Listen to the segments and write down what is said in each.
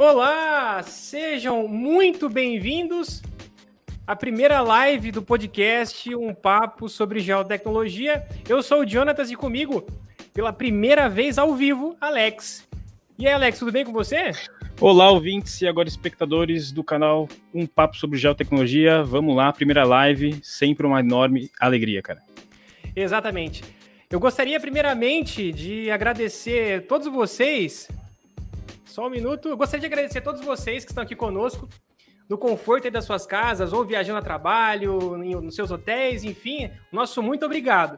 Olá, sejam muito bem-vindos à primeira live do podcast Um Papo sobre Geotecnologia. Eu sou o Jonatas e comigo, pela primeira vez ao vivo, Alex. E aí, Alex, tudo bem com você? Olá, ouvintes e agora espectadores do canal Um Papo sobre Geotecnologia. Vamos lá, primeira live, sempre uma enorme alegria, cara. Exatamente. Eu gostaria primeiramente de agradecer todos vocês só um minuto. Eu gostaria de agradecer a todos vocês que estão aqui conosco, no conforto das suas casas, ou viajando a trabalho, nos seus hotéis, enfim. Nosso muito obrigado.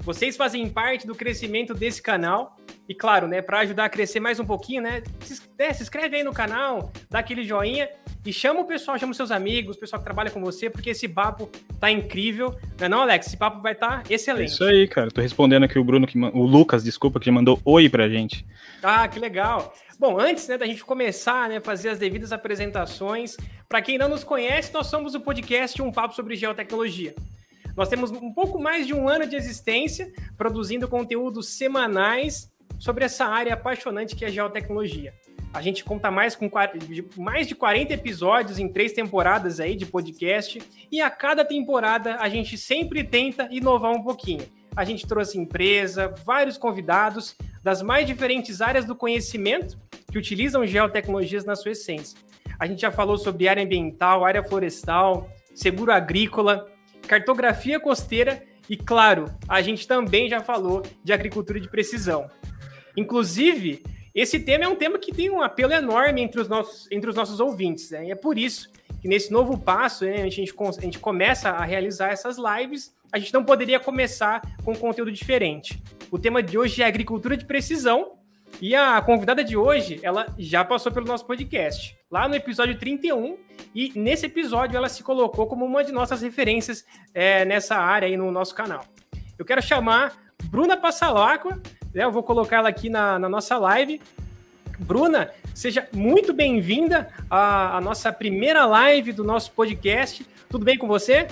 Vocês fazem parte do crescimento desse canal. E claro, né, para ajudar a crescer mais um pouquinho, né, se, é, se inscreve aí no canal, dá aquele joinha e chama o pessoal, chama os seus amigos, o pessoal que trabalha com você, porque esse papo tá incrível. Não é não, Alex? Esse papo vai estar tá excelente. É isso aí, cara. Tô respondendo aqui o Bruno, que, o Lucas, desculpa, que mandou oi pra gente. Ah, que legal. Bom, antes né, da gente começar né, fazer as devidas apresentações, para quem não nos conhece, nós somos o podcast Um Papo sobre Geotecnologia. Nós temos um pouco mais de um ano de existência, produzindo conteúdos semanais sobre essa área apaixonante que é a geotecnologia. A gente conta mais com mais de 40 episódios em três temporadas aí de podcast, e a cada temporada a gente sempre tenta inovar um pouquinho. A gente trouxe empresa, vários convidados das mais diferentes áreas do conhecimento que utilizam geotecnologias na sua essência. A gente já falou sobre área ambiental, área florestal, seguro agrícola, cartografia costeira e, claro, a gente também já falou de agricultura de precisão. Inclusive, esse tema é um tema que tem um apelo enorme entre os nossos, entre os nossos ouvintes. Né? E é por isso que nesse novo passo, né, a, gente, a gente começa a realizar essas lives, a gente não poderia começar com conteúdo diferente. O tema de hoje é agricultura de precisão, e a convidada de hoje, ela já passou pelo nosso podcast, lá no episódio 31, e nesse episódio ela se colocou como uma de nossas referências é, nessa área aí no nosso canal. Eu quero chamar Bruna Passalacqua, né, eu vou colocar ela aqui na, na nossa live. Bruna, seja muito bem-vinda à, à nossa primeira live do nosso podcast. Tudo bem com você?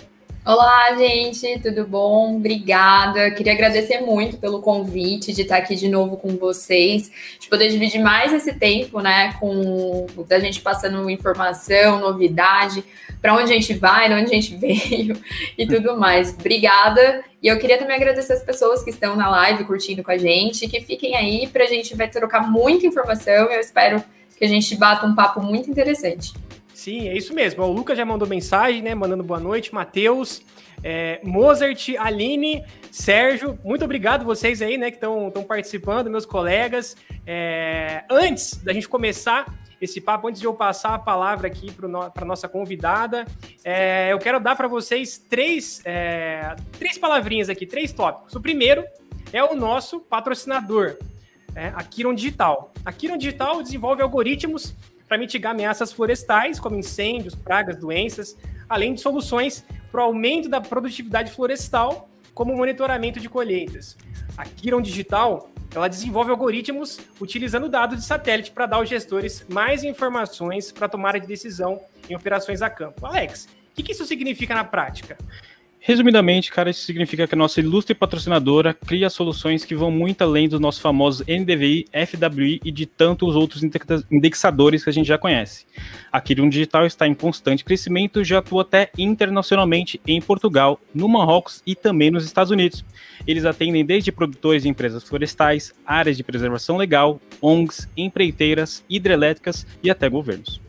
Olá, gente, tudo bom? Obrigada. Queria agradecer muito pelo convite de estar aqui de novo com vocês, de poder dividir mais esse tempo, né, com a gente passando informação, novidade, para onde a gente vai, de onde a gente veio e tudo mais. Obrigada. E eu queria também agradecer as pessoas que estão na live curtindo com a gente, que fiquem aí para a gente vai trocar muita informação. Eu espero que a gente bata um papo muito interessante. Sim, é isso mesmo. O Lucas já mandou mensagem, né? Mandando boa noite. Matheus, é, Mozart, Aline, Sérgio, muito obrigado vocês aí, né, que estão participando, meus colegas. É, antes da gente começar esse papo, antes de eu passar a palavra aqui para no, nossa convidada, é, eu quero dar para vocês três, é, três palavrinhas aqui, três tópicos. O primeiro é o nosso patrocinador, é, a Kiron Digital. A Kiron Digital desenvolve algoritmos para mitigar ameaças florestais, como incêndios, pragas, doenças, além de soluções para o aumento da produtividade florestal, como monitoramento de colheitas. A Kiron Digital ela desenvolve algoritmos utilizando dados de satélite para dar aos gestores mais informações para tomar de decisão em operações a campo. Alex, o que, que isso significa na prática? Resumidamente, cara, isso significa que a nossa ilustre patrocinadora cria soluções que vão muito além dos nossos famosos NDVI, FWI e de tantos outros indexadores que a gente já conhece. A Kirium Digital está em constante crescimento e já atua até internacionalmente em Portugal, no Marrocos e também nos Estados Unidos. Eles atendem desde produtores de empresas florestais, áreas de preservação legal, ONGs, empreiteiras, hidrelétricas e até governos.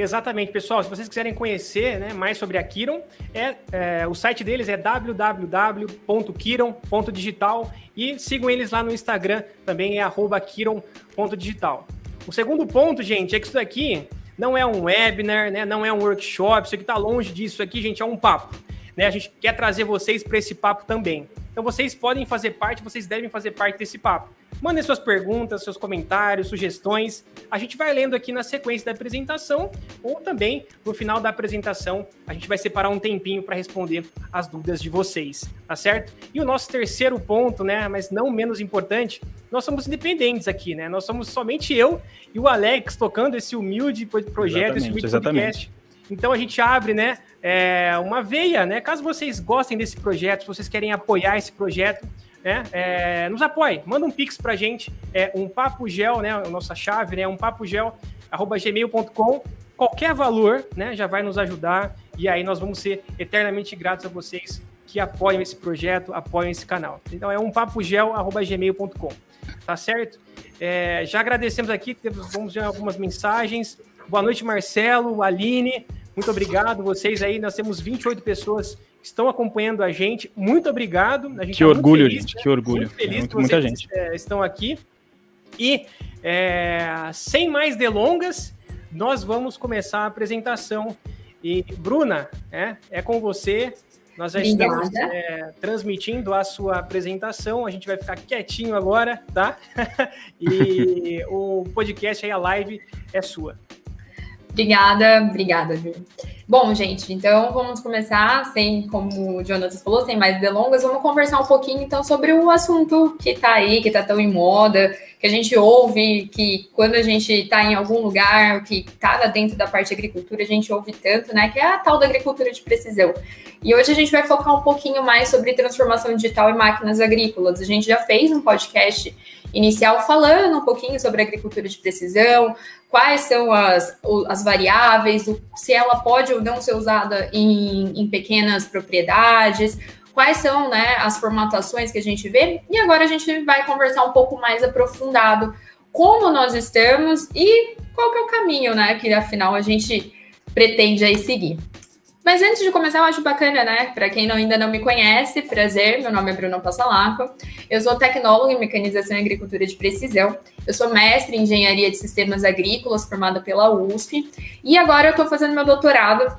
Exatamente, pessoal. Se vocês quiserem conhecer né, mais sobre a Kiron, é, é, o site deles é www.kiron.digital e sigam eles lá no Instagram, também é kiron.digital. O segundo ponto, gente, é que isso daqui não é um webinar, né, não é um workshop, isso aqui está longe disso, isso aqui, gente, é um papo. Né? A gente quer trazer vocês para esse papo também. Então vocês podem fazer parte, vocês devem fazer parte desse papo. Mandem suas perguntas, seus comentários, sugestões. A gente vai lendo aqui na sequência da apresentação ou também no final da apresentação a gente vai separar um tempinho para responder as dúvidas de vocês, tá certo? E o nosso terceiro ponto, né, mas não menos importante, nós somos independentes aqui, né? Nós somos somente eu e o Alex tocando esse humilde projeto, exatamente, esse humilde exatamente. podcast. Então a gente abre, né, é, uma veia, né? Caso vocês gostem desse projeto, se vocês querem apoiar esse projeto, né? É, nos apoie, manda um pix pra gente, é, um papo gel, né? A nossa chave, né? Um papo gel gmail.com. Qualquer valor, né, já vai nos ajudar e aí nós vamos ser eternamente gratos a vocês que apoiam esse projeto, apoiam esse canal. Então é um papogel@gmail.com, tá certo? É, já agradecemos aqui, vamos ver algumas mensagens. Boa noite, Marcelo, Aline, muito obrigado. Vocês aí, nós temos 28 pessoas estão acompanhando a gente. Muito obrigado. A gente que tá orgulho, feliz, gente, né? que orgulho. Muito feliz muito, que vocês muita gente. É, estão aqui. E é, sem mais delongas, nós vamos começar a apresentação. E, Bruna, é, é com você. Nós já Obrigada. estamos é, transmitindo a sua apresentação. A gente vai ficar quietinho agora, tá? e o podcast aí, a live, é sua. Obrigada, obrigada, Ju. Bom, gente, então vamos começar, sem, como o Jonathan falou, sem mais delongas, vamos conversar um pouquinho então sobre o assunto que tá aí, que tá tão em moda, que a gente ouve, que quando a gente está em algum lugar, que está dentro da parte de agricultura, a gente ouve tanto, né? Que é a tal da agricultura de precisão. E hoje a gente vai focar um pouquinho mais sobre transformação digital e máquinas agrícolas. A gente já fez um podcast inicial falando um pouquinho sobre agricultura de precisão, quais são as, as variáveis, se ela pode ou não ser usada em, em pequenas propriedades, quais são né, as formatações que a gente vê, e agora a gente vai conversar um pouco mais aprofundado como nós estamos e qual que é o caminho, né, que afinal a gente pretende aí seguir. Mas antes de começar, eu acho bacana, né? Para quem ainda não me conhece, prazer, meu nome é Bruno Passalaco. Eu sou tecnóloga em mecanização e agricultura de precisão. Eu sou mestre em engenharia de sistemas agrícolas, formada pela USP. E agora eu estou fazendo meu doutorado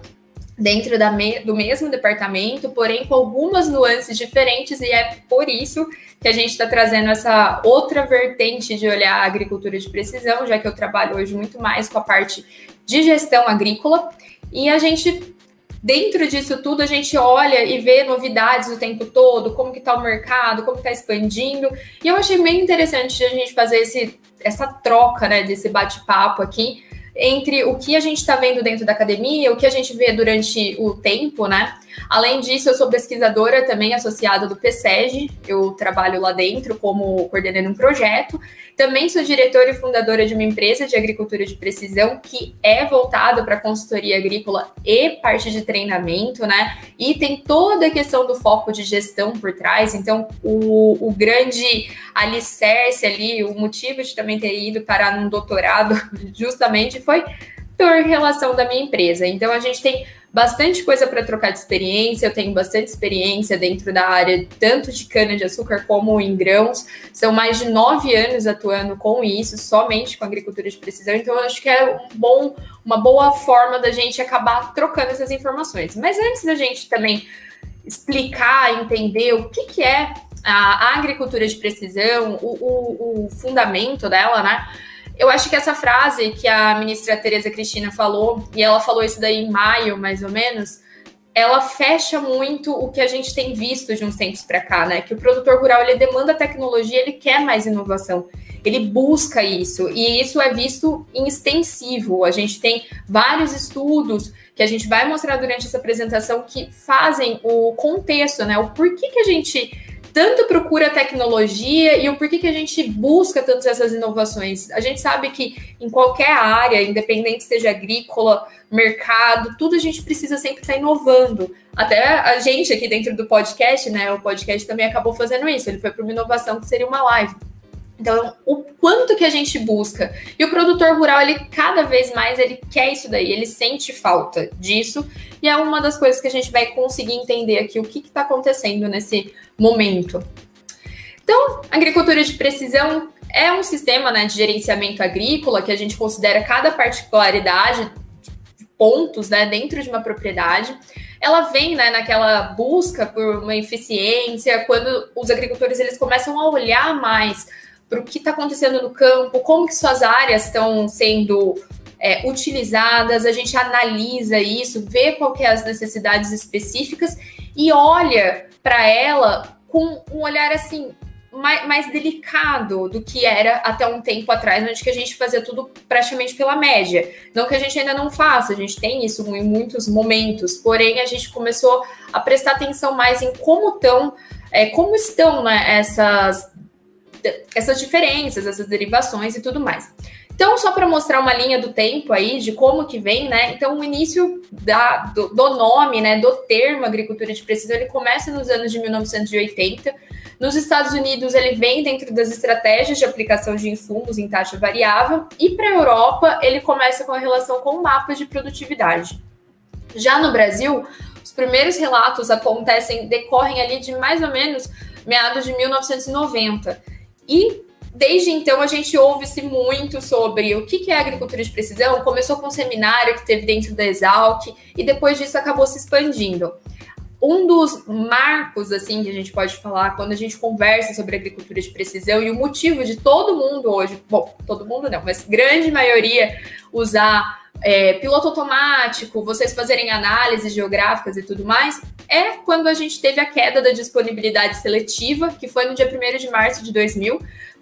dentro me do mesmo departamento, porém com algumas nuances diferentes, e é por isso que a gente está trazendo essa outra vertente de olhar a agricultura de precisão, já que eu trabalho hoje muito mais com a parte de gestão agrícola, e a gente dentro disso tudo a gente olha e vê novidades o tempo todo, como que está o mercado, como está expandindo. E eu achei bem interessante a gente fazer esse, essa troca, né, desse bate-papo aqui, entre o que a gente está vendo dentro da academia, o que a gente vê durante o tempo, né? Além disso, eu sou pesquisadora também associada do PSEG, eu trabalho lá dentro como coordenando um projeto. Também sou diretora e fundadora de uma empresa de agricultura de precisão que é voltada para consultoria agrícola e parte de treinamento, né? E tem toda a questão do foco de gestão por trás. Então, o, o grande alicerce ali, o motivo de também ter ido parar num doutorado, justamente foi por relação da minha empresa. Então, a gente tem bastante coisa para trocar de experiência. Eu tenho bastante experiência dentro da área, tanto de cana-de-açúcar como em grãos. São mais de nove anos atuando com isso, somente com agricultura de precisão. Então, eu acho que é um bom, uma boa forma da gente acabar trocando essas informações. Mas antes da gente também explicar, entender o que, que é a agricultura de precisão, o, o, o fundamento dela, né? Eu acho que essa frase que a ministra Tereza Cristina falou, e ela falou isso daí em maio, mais ou menos, ela fecha muito o que a gente tem visto de uns tempos para cá, né? Que o produtor rural ele demanda tecnologia, ele quer mais inovação, ele busca isso, e isso é visto em extensivo. A gente tem vários estudos que a gente vai mostrar durante essa apresentação que fazem o contexto, né? O porquê que a gente tanto procura tecnologia e o porquê que a gente busca tantas essas inovações. A gente sabe que em qualquer área, independente seja agrícola, mercado, tudo a gente precisa sempre estar inovando. Até a gente aqui dentro do podcast, né? O podcast também acabou fazendo isso. Ele foi para uma inovação que seria uma live. Então, o quanto que a gente busca. E o produtor rural, ele cada vez mais ele quer isso daí, ele sente falta disso. E é uma das coisas que a gente vai conseguir entender aqui o que está acontecendo nesse momento. Então, agricultura de precisão é um sistema né, de gerenciamento agrícola que a gente considera cada particularidade, pontos né, dentro de uma propriedade. Ela vem né, naquela busca por uma eficiência, quando os agricultores eles começam a olhar mais para o que está acontecendo no campo, como que suas áreas estão sendo é, utilizadas, a gente analisa isso, vê qual que é as necessidades específicas e olha para ela com um olhar assim mais, mais, delicado do que era até um tempo atrás, onde que a gente fazia tudo praticamente pela média. Não que a gente ainda não faça, a gente tem isso em muitos momentos, porém a gente começou a prestar atenção mais em como estão, é, como estão né, essas essas diferenças, essas derivações e tudo mais. Então, só para mostrar uma linha do tempo aí, de como que vem, né? Então, o início da, do, do, nome, né, do termo agricultura de precisão, ele começa nos anos de 1980. Nos Estados Unidos, ele vem dentro das estratégias de aplicação de insumos em taxa variável. E para a Europa, ele começa com a relação com mapas de produtividade. Já no Brasil, os primeiros relatos acontecem, decorrem ali de mais ou menos meados de 1990. E Desde então, a gente ouve-se muito sobre o que é agricultura de precisão. Começou com um seminário que teve dentro da Exalc e depois disso acabou se expandindo. Um dos marcos, assim, que a gente pode falar quando a gente conversa sobre agricultura de precisão e o motivo de todo mundo hoje, bom, todo mundo não, mas grande maioria usar é, piloto automático, vocês fazerem análises geográficas e tudo mais, é quando a gente teve a queda da disponibilidade seletiva, que foi no dia 1 de março de 2000,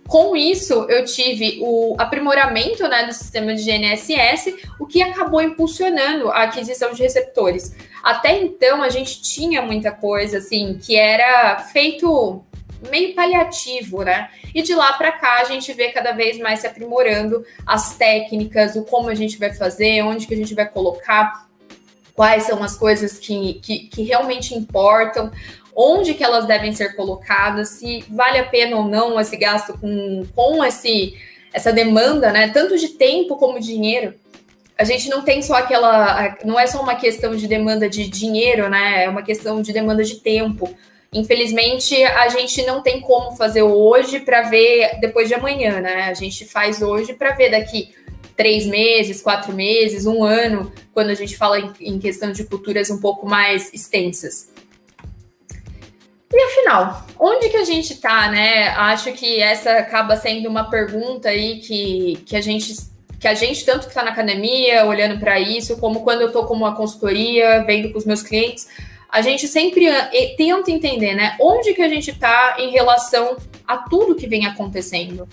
com isso, eu tive o aprimoramento né, do sistema de GNSS, o que acabou impulsionando a aquisição de receptores. Até então, a gente tinha muita coisa assim que era feito meio paliativo, né? E de lá para cá a gente vê cada vez mais se aprimorando as técnicas, o como a gente vai fazer, onde que a gente vai colocar, quais são as coisas que, que, que realmente importam onde que elas devem ser colocadas, se vale a pena ou não esse gasto com, com esse, essa demanda, né? Tanto de tempo como de dinheiro. A gente não tem só aquela. Não é só uma questão de demanda de dinheiro, né? É uma questão de demanda de tempo. Infelizmente, a gente não tem como fazer hoje para ver depois de amanhã, né? A gente faz hoje para ver daqui três meses, quatro meses, um ano, quando a gente fala em, questão de culturas um pouco mais extensas. E afinal, onde que a gente está, né? Acho que essa acaba sendo uma pergunta aí que, que a gente que a gente tanto que está na academia olhando para isso, como quando eu estou como uma consultoria, vendo com os meus clientes, a gente sempre tenta entender, né? Onde que a gente está em relação a tudo que vem acontecendo.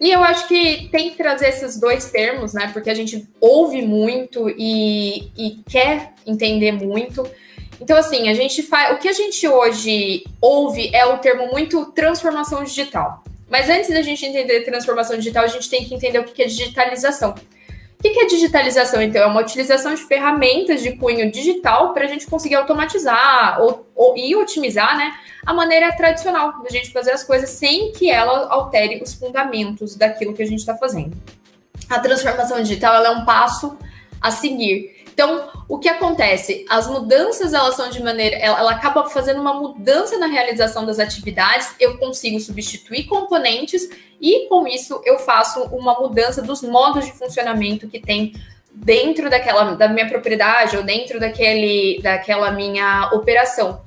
E eu acho que tem que trazer esses dois termos, né? Porque a gente ouve muito e, e quer entender muito. Então, assim, a gente faz. O que a gente hoje ouve é o termo muito transformação digital. Mas antes da gente entender transformação digital, a gente tem que entender o que é digitalização. O que é digitalização, então? É uma utilização de ferramentas de cunho digital para a gente conseguir automatizar ou, ou, e otimizar né, a maneira tradicional da gente fazer as coisas sem que ela altere os fundamentos daquilo que a gente está fazendo. A transformação digital é um passo a seguir. Então, o que acontece? As mudanças, elas são de maneira. Ela, ela, acaba fazendo uma mudança na realização das atividades, eu consigo substituir componentes e, com isso, eu faço uma mudança dos modos de funcionamento que tem dentro daquela da minha propriedade ou dentro daquele, daquela minha operação.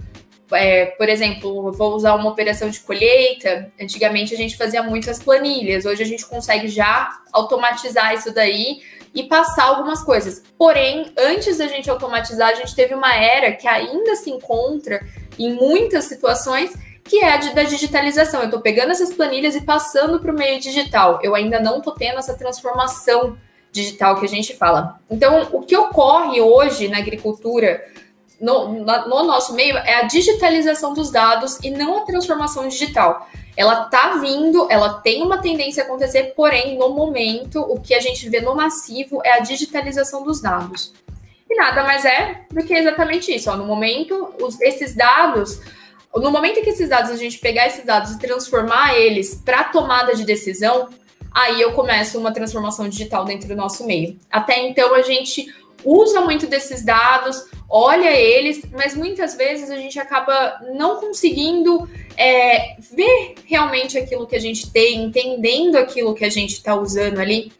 É, por exemplo, vou usar uma operação de colheita. Antigamente a gente fazia muitas planilhas, hoje a gente consegue já automatizar isso daí e passar algumas coisas. Porém, antes da gente automatizar, a gente teve uma era que ainda se encontra em muitas situações que é a da digitalização. Eu estou pegando essas planilhas e passando para o meio digital. Eu ainda não estou tendo essa transformação digital que a gente fala. Então, o que ocorre hoje na agricultura, no, no nosso meio, é a digitalização dos dados e não a transformação digital ela tá vindo, ela tem uma tendência a acontecer, porém, no momento, o que a gente vê no massivo é a digitalização dos dados. E nada mais é do que exatamente isso. Ó. No momento, os, esses dados, no momento em que esses dados, a gente pegar esses dados e transformar eles para tomada de decisão, aí eu começo uma transformação digital dentro do nosso meio. Até então, a gente usa muito desses dados, olha eles, mas muitas vezes a gente acaba não conseguindo é, ver realmente aquilo que a gente tem, entendendo aquilo que a gente está usando ali.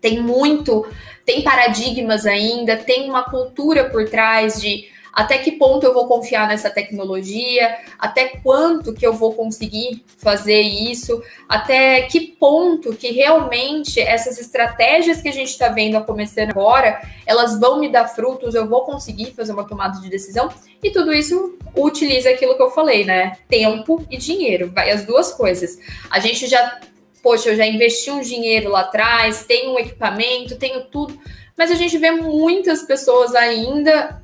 Tem muito, tem paradigmas ainda, tem uma cultura por trás de até que ponto eu vou confiar nessa tecnologia, até quanto que eu vou conseguir fazer isso, até que ponto que realmente essas estratégias que a gente está vendo a começando agora, elas vão me dar frutos, eu vou conseguir fazer uma tomada de decisão, e tudo isso utiliza aquilo que eu falei, né? Tempo e dinheiro, vai as duas coisas. A gente já, poxa, eu já investi um dinheiro lá atrás, tenho um equipamento, tenho tudo, mas a gente vê muitas pessoas ainda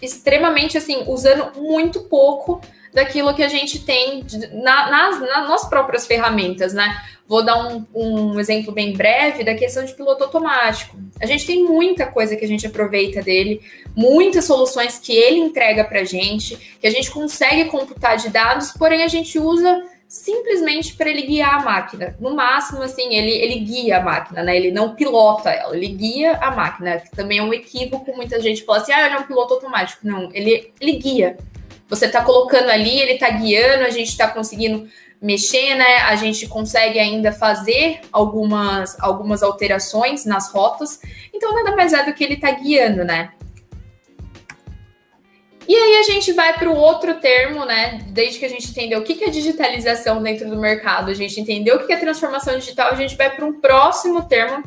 extremamente assim, usando muito pouco daquilo que a gente tem na, nas, nas próprias ferramentas, né? Vou dar um, um, exemplo bem breve da questão de piloto automático. A gente tem muita coisa que a gente aproveita dele, muitas soluções que ele entrega para a gente, que a gente consegue computar de dados, porém a gente usa simplesmente para ele guiar a máquina. No máximo, assim, ele, ele guia a máquina, né? Ele não pilota ela, ele guia a máquina, que também é um equívoco. Muita gente fala assim, ah, ele é um piloto automático. Não, ele, ele guia. Você está colocando ali, ele está guiando, a gente está conseguindo mexer, né? A gente consegue ainda fazer algumas, algumas alterações nas rotas. Então, nada mais é do que ele está guiando, né? E aí a gente vai para o outro termo, né? Desde que a gente entendeu o que é digitalização dentro do mercado, a gente entendeu o que é transformação digital, a gente vai para um próximo termo,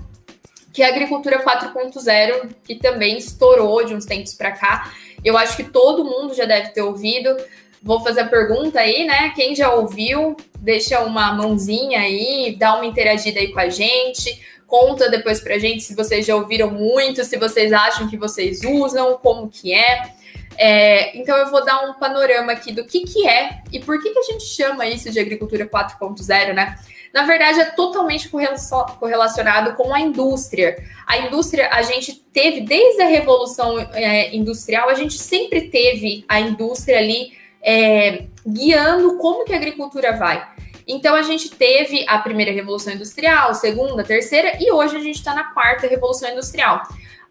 que é a agricultura 4.0, que também estourou de uns tempos para cá. Eu acho que todo mundo já deve ter ouvido. Vou fazer a pergunta aí, né? Quem já ouviu, deixa uma mãozinha aí, dá uma interagida aí com a gente. Conta depois pra gente se vocês já ouviram muito, se vocês acham que vocês usam, como que é. É, então eu vou dar um panorama aqui do que, que é e por que, que a gente chama isso de agricultura 4.0, né? Na verdade, é totalmente correlacionado com a indústria. A indústria, a gente teve, desde a Revolução é, Industrial, a gente sempre teve a indústria ali é, guiando como que a agricultura vai. Então, a gente teve a primeira Revolução Industrial, segunda, terceira, e hoje a gente está na quarta Revolução Industrial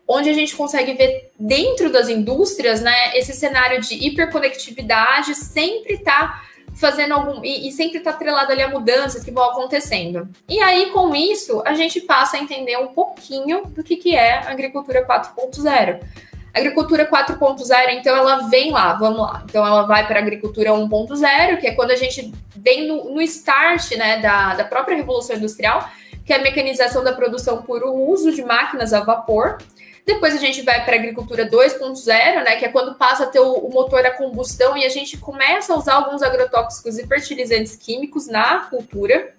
onde a gente consegue ver dentro das indústrias, né, esse cenário de hiperconectividade sempre está fazendo algum e, e sempre está atrelado ali a mudanças que vão acontecendo. E aí com isso a gente passa a entender um pouquinho do que, que é agricultura 4.0. Agricultura 4.0, então ela vem lá, vamos lá. Então ela vai para a agricultura 1.0, que é quando a gente vem no, no start né, da, da própria Revolução Industrial, que é a mecanização da produção por uso de máquinas a vapor. Depois a gente vai para a agricultura 2.0, né, que é quando passa a ter o, o, motor a combustão e a gente começa a usar alguns agrotóxicos e fertilizantes químicos na cultura.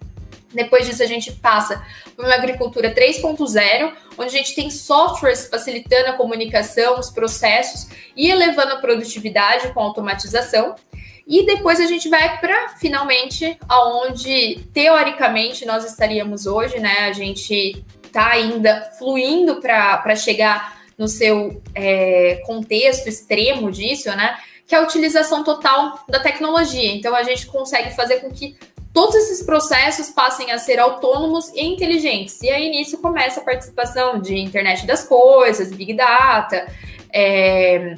Depois disso, a gente passa para uma agricultura 3.0, onde a gente tem softwares facilitando a comunicação, os processos e elevando a produtividade com automatização. E depois a gente vai para finalmente aonde teoricamente nós estaríamos hoje, né? A gente está ainda fluindo para chegar no seu é, contexto extremo disso, né? Que é a utilização total da tecnologia. Então a gente consegue fazer com que todos esses processos passem a ser autônomos e inteligentes. E aí nisso começa a participação de internet das coisas, big data, é,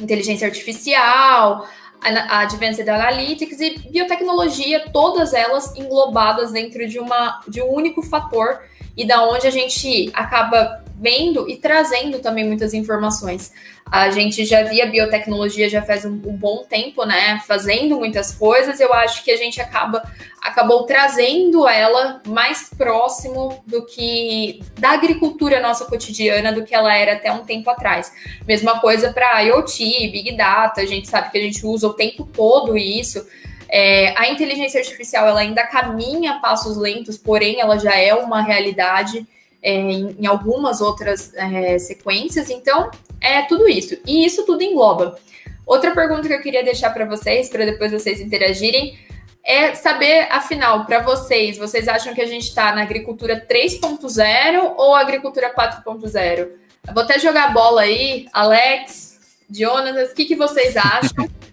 inteligência artificial, a Advanced Analytics e biotecnologia, todas elas englobadas dentro de, uma, de um único fator e da onde a gente acaba vendo e trazendo também muitas informações. A gente já via biotecnologia já faz um, um, bom tempo, né? Fazendo muitas coisas. Eu acho que a gente acaba acabou trazendo ela mais próximo do que da agricultura nossa cotidiana do que ela era até um tempo atrás. Mesma coisa para IoT, Big Data. A gente sabe que a gente usa o tempo todo isso. É, a inteligência artificial ela ainda caminha a passos lentos, porém ela já é uma realidade é, em, em, algumas outras é, sequências. Então, é tudo isso. E isso tudo engloba. Outra pergunta que eu queria deixar para vocês, para depois vocês interagirem, é saber, afinal, para vocês, vocês acham que a gente está na agricultura 3.0 ou agricultura 4.0? Vou até jogar a bola aí, Alex, Jonas, o que, que vocês acham?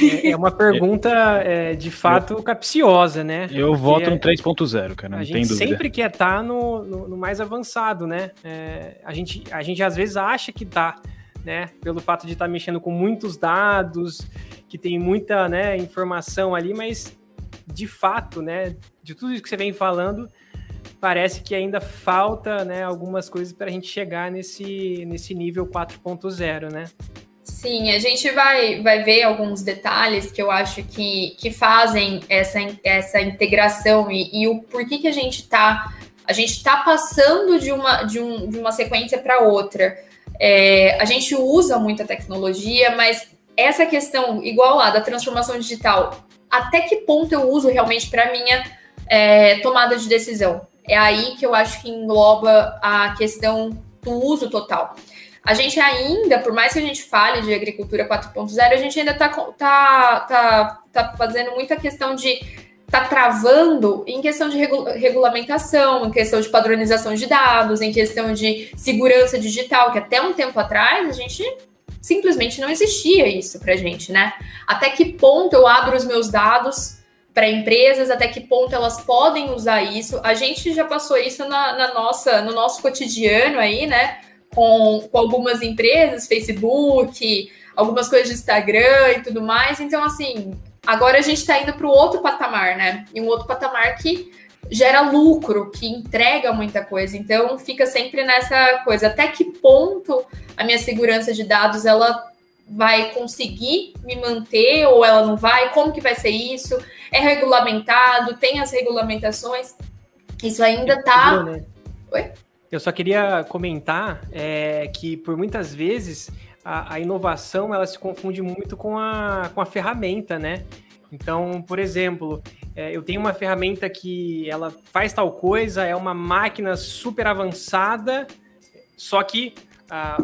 É, é uma pergunta, é, de fato, eu, capciosa, né? Eu Porque voto no 3.0, cara, não a tem dúvida. A gente sempre quer estar tá no, no, no, mais avançado, né? É, a, gente, a gente às vezes acha que tá, né? Pelo fato de estar tá mexendo com muitos dados, que tem muita né, informação ali, mas de fato, né? De tudo isso que você vem falando, parece que ainda falta né, algumas coisas para a gente chegar nesse, nesse nível 4.0, né? Sim, a gente vai, vai ver alguns detalhes que eu acho que, que fazem essa, essa integração e, e o porquê que a gente está a gente está passando de uma, de, um, de uma sequência para outra. É, a gente usa muita tecnologia, mas essa questão, igual lá, da transformação digital, até que ponto eu uso realmente para minha é, tomada de decisão? É aí que eu acho que engloba a questão do uso total. A gente ainda, por mais que a gente fale de agricultura 4.0, a gente ainda está tá, tá, tá fazendo muita questão de tá travando em questão de regulamentação, em questão de padronização de dados, em questão de segurança digital, que até um tempo atrás a gente simplesmente não existia isso para gente, né? Até que ponto eu abro os meus dados para empresas, até que ponto elas podem usar isso? A gente já passou isso na, na nossa, no nosso cotidiano aí, né? Com, com algumas empresas, Facebook, algumas coisas de Instagram e tudo mais. Então, assim, agora a gente está indo para o outro patamar, né? E um outro patamar que gera lucro, que entrega muita coisa. Então, fica sempre nessa coisa. Até que ponto a minha segurança de dados ela vai conseguir me manter ou ela não vai? Como que vai ser isso? É regulamentado? Tem as regulamentações? Isso ainda está. Né? Oi? Eu só queria comentar é, que por muitas vezes a, a, inovação ela se confunde muito com a, com a ferramenta, né? Então, por exemplo, é, eu tenho uma ferramenta que ela faz tal coisa, é uma máquina super avançada, só que ah,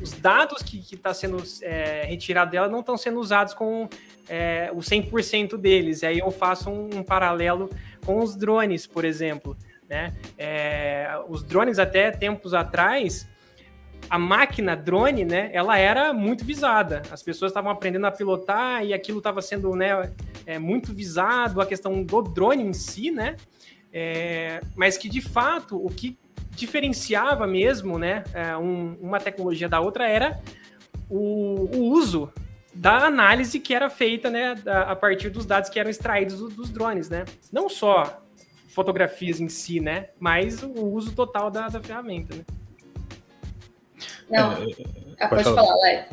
os dados que está sendo é, retirado dela não estão sendo usados com é, o 100% deles. E aí eu faço um, um paralelo com os drones, por exemplo. Né? É, os drones até tempos atrás, a máquina drone, né, ela era muito visada. As pessoas estavam aprendendo a pilotar e aquilo estava sendo, né, é, muito visado, a questão do drone em si, né? É, mas que de fato o que diferenciava mesmo, né, é, um, uma tecnologia da outra era o, o, uso da análise que era feita, né, a partir dos dados que eram extraídos dos drones, né? Não só fotografias em si, né? Mas o uso total da, da ferramenta, né? Não, é, ah, pode, pode falar, Léo.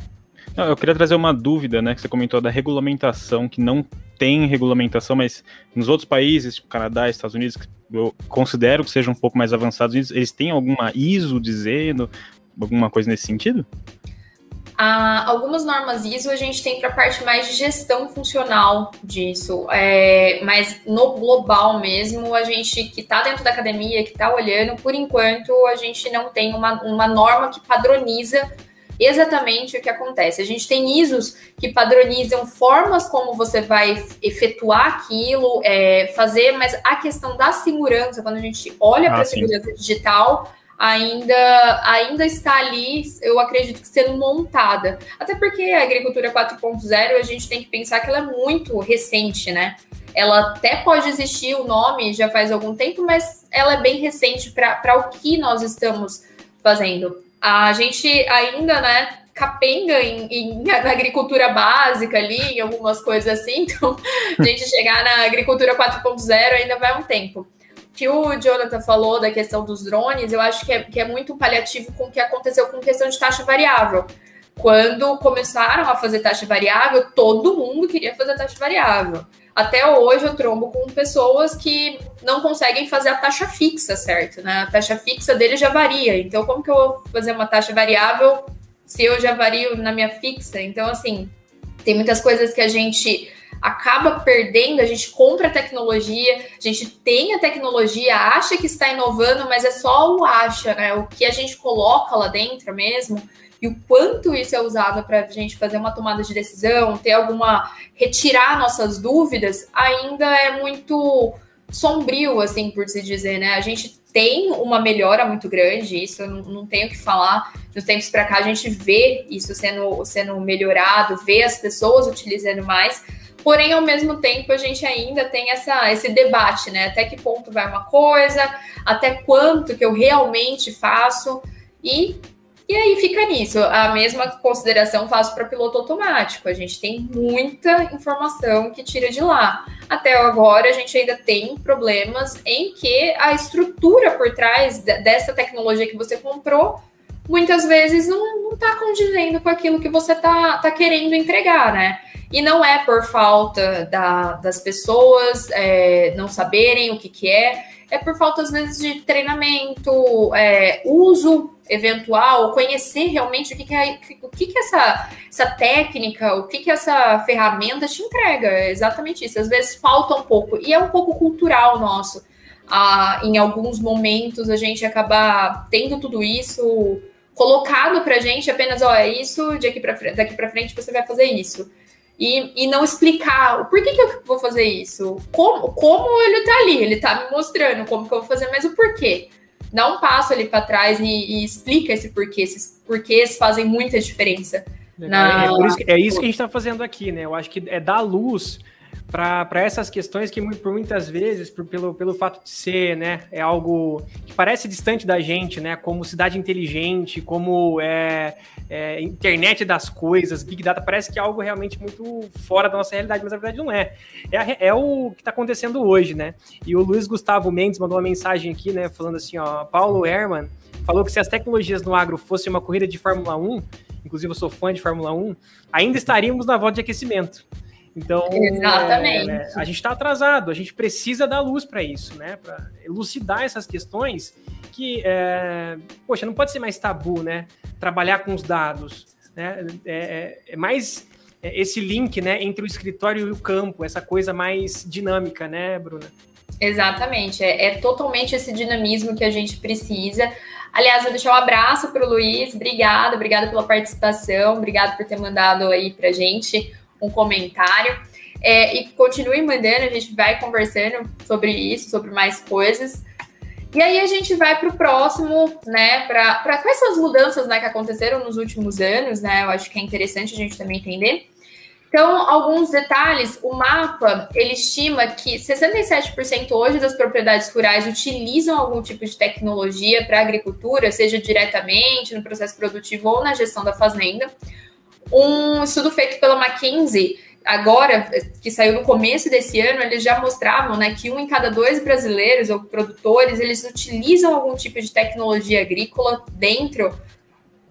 Eu queria trazer uma dúvida, né? Que você comentou da regulamentação, que não tem regulamentação, mas nos outros países, tipo Canadá, Estados Unidos, que eu considero que sejam um pouco mais avançados, eles têm alguma ISO dizendo, alguma coisa nesse sentido? Ah, algumas normas ISO a gente tem para a parte mais de gestão funcional disso, é, mas no global mesmo, a gente que está dentro da academia, que está olhando, por enquanto a gente não tem uma, uma norma que padroniza exatamente o que acontece. A gente tem ISOs que padronizam formas como você vai efetuar aquilo, é, fazer, mas a questão da segurança, quando a gente olha ah, para a segurança digital, ainda, ainda está ali, eu acredito que sendo montada. Até porque a agricultura 4.0 a gente tem que pensar que ela é muito recente, né? Ela até pode existir o nome já faz algum tempo, mas ela é bem recente para o que nós estamos fazendo. A gente ainda, né, capenga em, em, na agricultura básica ali, em algumas coisas assim, então a gente chegar na agricultura 4.0 ainda vai um tempo que o Jonathan falou da questão dos drones, eu acho que é, que é muito paliativo com o que aconteceu com questão de taxa variável. Quando começaram a fazer taxa variável, todo mundo queria fazer taxa variável. Até hoje eu trombo com pessoas que não conseguem fazer a taxa fixa, certo? Né? A taxa fixa dele já varia. Então, como que eu vou fazer uma taxa variável se eu já vario na minha fixa? Então, assim, tem muitas coisas que a gente acaba perdendo, a gente compra a tecnologia, a gente tem a tecnologia, acha que está inovando, mas é só o acha, né? O que a gente coloca lá dentro mesmo e o quanto isso é usado para a gente fazer uma tomada de decisão, ter alguma retirar nossas dúvidas, ainda é muito sombrio, assim por se dizer, né? A gente tem uma melhora muito grande, isso eu não, não tenho que falar. Dos tempos para cá, a gente vê isso sendo, sendo melhorado, vê as pessoas utilizando mais, Porém, ao mesmo tempo, a gente ainda tem essa, esse debate, né? Até que ponto vai uma coisa, até quanto que eu realmente faço, e, e aí fica nisso. A mesma consideração faço para piloto automático. A gente tem muita informação que tira de lá. Até agora, a gente ainda tem problemas em que a estrutura por trás dessa tecnologia que você comprou muitas vezes não está condizendo com aquilo que você está tá querendo entregar, né? E não é por falta da, das pessoas é, não saberem o que, que é, é por falta, às vezes, de treinamento, é, uso eventual, conhecer realmente o que, que é, o que, que essa, essa técnica, o que, que essa ferramenta te entrega. É exatamente isso. Às vezes falta um pouco, e é um pouco cultural nosso. Ah, em alguns momentos a gente acaba tendo tudo isso colocado para gente apenas, ó, é isso, daqui para daqui para frente você vai fazer isso. E, e não explicar por que, que eu vou fazer isso, como, como ele tá ali, ele tá me mostrando como que eu vou fazer, mas o porquê. Dá um passo ali para trás e, e, explica esse porquê, esses porquês fazem muita diferença. Na... É, é, isso que, é isso que a gente está fazendo aqui, né? Eu acho que é dar luz para essas questões que por muitas vezes, por, pelo, pelo fato de ser, né, é algo que parece distante da gente, né, como cidade inteligente, como é, é, internet das coisas, big data, parece que é algo realmente muito fora da nossa realidade, mas na verdade não é. É, é o que está acontecendo hoje, né? E o Luiz Gustavo Mendes mandou uma mensagem aqui, né, falando assim, ó, Paulo Herman falou que se as tecnologias no agro fossem uma corrida de Fórmula 1, inclusive eu sou fã de Fórmula 1, ainda estaríamos na volta de aquecimento. Então, Exatamente. É, a gente está atrasado, a gente precisa dar luz para isso, né? Para elucidar essas questões que, é, poxa, não pode ser mais tabu, né? Trabalhar com os dados, né? É, é, é mais é, esse link, né, entre o escritório e o campo, essa coisa mais dinâmica, né, Bruna? Exatamente, é, é totalmente esse dinamismo que a gente precisa. Aliás, vou deixar um abraço para o Luiz, obrigada, obrigada pela participação, obrigado por ter mandado aí para gente um comentário. É, e continue mandando, a gente vai conversando sobre isso, sobre mais coisas. E aí a gente vai para o próximo, né? Para quais são as mudanças né, que aconteceram nos últimos anos, né? Eu acho que é interessante a gente também entender. Então, alguns detalhes, o mapa, ele estima que 67% hoje das propriedades rurais utilizam algum tipo de tecnologia para agricultura, seja diretamente no processo produtivo ou na gestão da fazenda. Um estudo feito pela McKinsey, agora, que saiu no começo desse ano, eles já mostravam né, que um em cada dois brasileiros ou produtores, eles utilizam algum tipo de tecnologia agrícola dentro,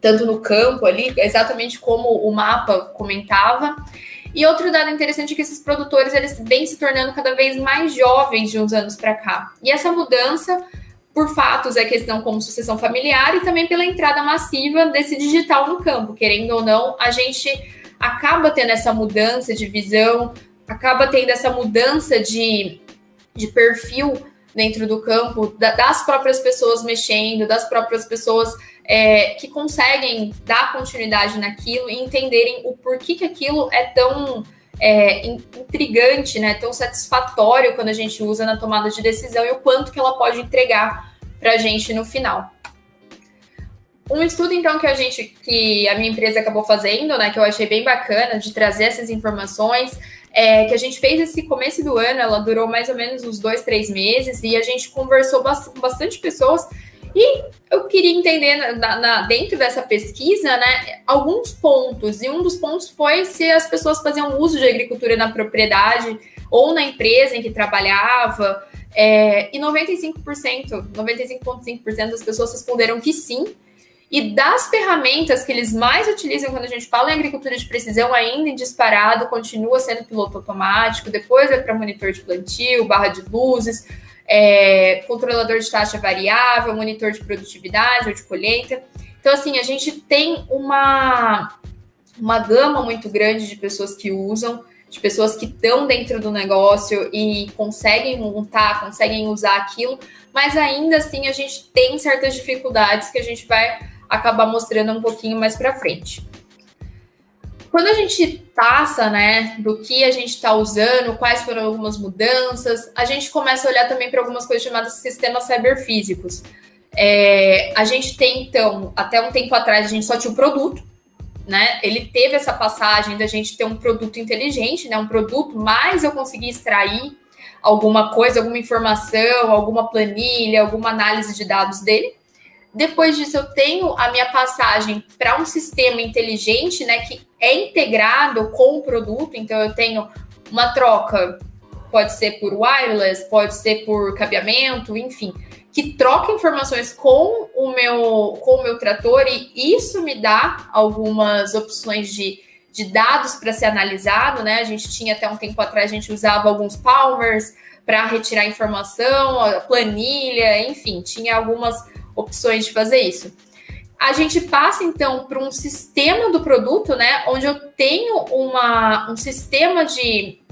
tanto no campo ali, exatamente como o mapa comentava. E outro dado interessante é que esses produtores, eles vêm se tornando cada vez mais jovens de uns anos para cá. E essa mudança por fatos, é questão como sucessão familiar e também pela entrada massiva desse digital no campo. Querendo ou não, a gente acaba tendo essa mudança de visão, acaba tendo essa mudança de, de perfil dentro do campo, da, das próprias pessoas mexendo, das próprias pessoas é, que conseguem dar continuidade naquilo e entenderem o porquê que aquilo é tão é, intrigante, né, tão satisfatório quando a gente usa na tomada de decisão e o quanto que ela pode entregar para a gente no final. Um estudo, então, que a gente, que a minha empresa acabou fazendo, né, que eu achei bem bacana de trazer essas informações, é, que a gente fez esse começo do ano, ela durou mais ou menos uns dois, três meses, e a gente conversou com bastante pessoas e eu queria entender na, na, dentro dessa pesquisa, né, alguns pontos. E um dos pontos foi se as pessoas faziam uso de agricultura na propriedade ou na empresa em que trabalhava. É, e 95%, 95,5% das pessoas responderam que sim. E das ferramentas que eles mais utilizam quando a gente fala em agricultura de precisão, ainda em disparado, continua sendo piloto automático, depois vai para monitor de plantio, barra de luzes, é, controlador de taxa variável, monitor de produtividade ou de colheita. Então, assim, a gente tem uma, uma gama muito grande de pessoas que usam, de pessoas que estão dentro do negócio e conseguem montar, conseguem usar aquilo, mas ainda assim a gente tem certas dificuldades que a gente vai acabar mostrando um pouquinho mais para frente. Quando a gente passa, né, do que a gente está usando, quais foram algumas mudanças, a gente começa a olhar também para algumas coisas chamadas sistemas cyberfísicos. É, a gente tem, então, até um tempo atrás, a gente só tinha o produto, né? Ele teve essa passagem da gente ter um produto inteligente, né? Um produto, mas eu consegui extrair alguma coisa, alguma informação, alguma planilha, alguma análise de dados dele. Depois disso, eu tenho a minha passagem para um sistema inteligente, né, que é integrado com o produto. Então, eu tenho uma troca, pode ser por wireless, pode ser por cabeamento, enfim, que troca informações com o meu, com o meu trator e isso me dá algumas opções de, de dados para ser analisado, né? A gente tinha até um tempo atrás, a gente usava alguns palmers para retirar informação, planilha, enfim, tinha algumas opções de fazer isso. A gente passa então para um sistema do produto, né, onde eu tenho uma, um sistema de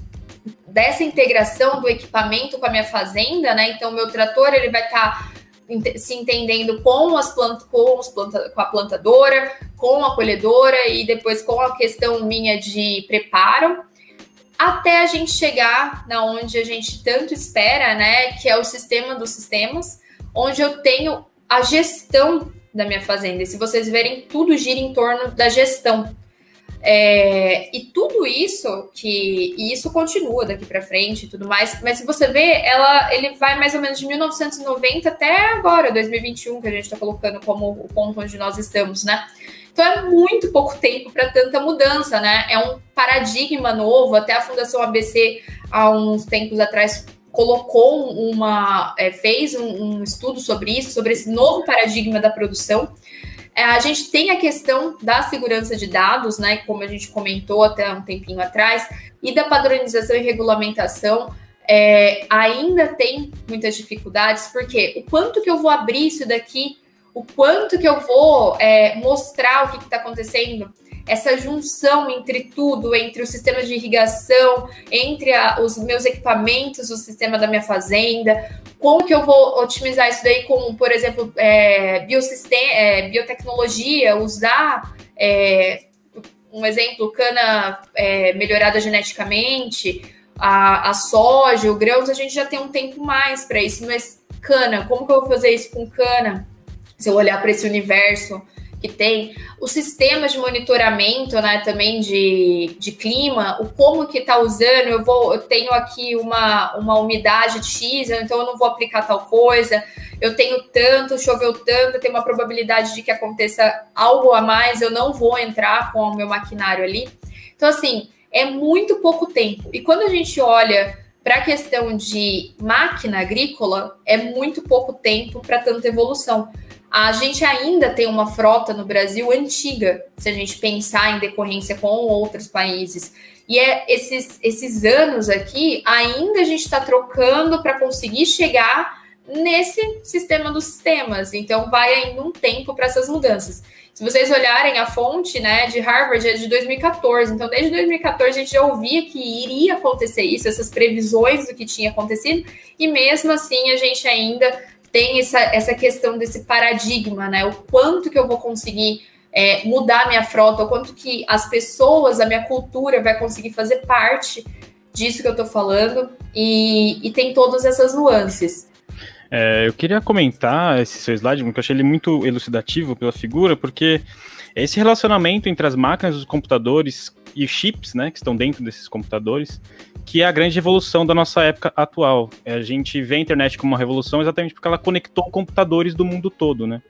dessa integração do equipamento com a minha fazenda, né? Então, meu trator ele vai estar tá se entendendo com, as plant, com, os planta, com a plantadora, com a colhedora e depois com a questão minha de preparo, até a gente chegar na onde a gente tanto espera, né? Que é o sistema dos sistemas, onde eu tenho a gestão da minha fazenda. E se vocês verem, tudo gira em torno da gestão. É, e tudo isso que e isso continua daqui para frente e tudo mais, mas se você vê, ela ele vai mais ou menos de 1990 até agora, 2021, que a gente está colocando como o ponto onde nós estamos, né? Então é muito pouco tempo para tanta mudança, né? É um paradigma novo. Até a Fundação ABC, há uns tempos atrás, colocou uma, é, fez um, um estudo sobre isso, sobre esse novo paradigma da produção. É, a gente tem a questão da segurança de dados, né, como a gente comentou até um tempinho atrás, e da padronização e regulamentação. É, ainda tem muitas dificuldades, porque o quanto que eu vou abrir isso daqui, o quanto que eu vou é, mostrar o que está acontecendo, essa junção entre tudo, entre o sistema de irrigação, entre a, os meus equipamentos, o sistema da minha fazenda, como que eu vou otimizar isso daí com, por exemplo, é, é, biotecnologia, usar é, um exemplo, cana é, melhorada geneticamente, a, a soja, o grãos, a gente já tem um tempo mais para isso, mas cana, como que eu vou fazer isso com cana? Se eu olhar para esse universo que tem, os sistemas de monitoramento, né, também de, de clima, o como que está usando, eu vou, eu tenho aqui uma, uma umidade de X, então eu não vou aplicar tal coisa, eu tenho tanto, choveu tanto, tem uma probabilidade de que aconteça algo a mais, eu não vou entrar com o meu maquinário ali. Então, assim, é muito pouco tempo. E quando a gente olha para a questão de máquina agrícola, é muito pouco tempo para tanta evolução. A gente ainda tem uma frota no Brasil antiga, se a gente pensar em decorrência com outros países. E é esses, esses anos aqui, ainda a gente está trocando para conseguir chegar nesse sistema dos sistemas. Então, vai ainda um tempo para essas mudanças. Se vocês olharem a fonte né, de Harvard, é de 2014. Então, desde 2014, a gente já ouvia que iria acontecer isso, essas previsões do que tinha acontecido, e mesmo assim, a gente ainda tem essa, essa questão desse paradigma, né? O quanto que eu vou conseguir é, mudar minha frota, o quanto que as pessoas, a minha cultura vai conseguir fazer parte disso que eu estou falando, e, e tem todas essas nuances. É, eu queria comentar esse seu slide, porque eu achei ele muito elucidativo pela figura, porque esse relacionamento entre as máquinas, os computadores e chips, né, que estão dentro desses computadores, que é a grande revolução da nossa época atual. A gente vê a internet como uma revolução exatamente porque ela conectou computadores do mundo todo, né?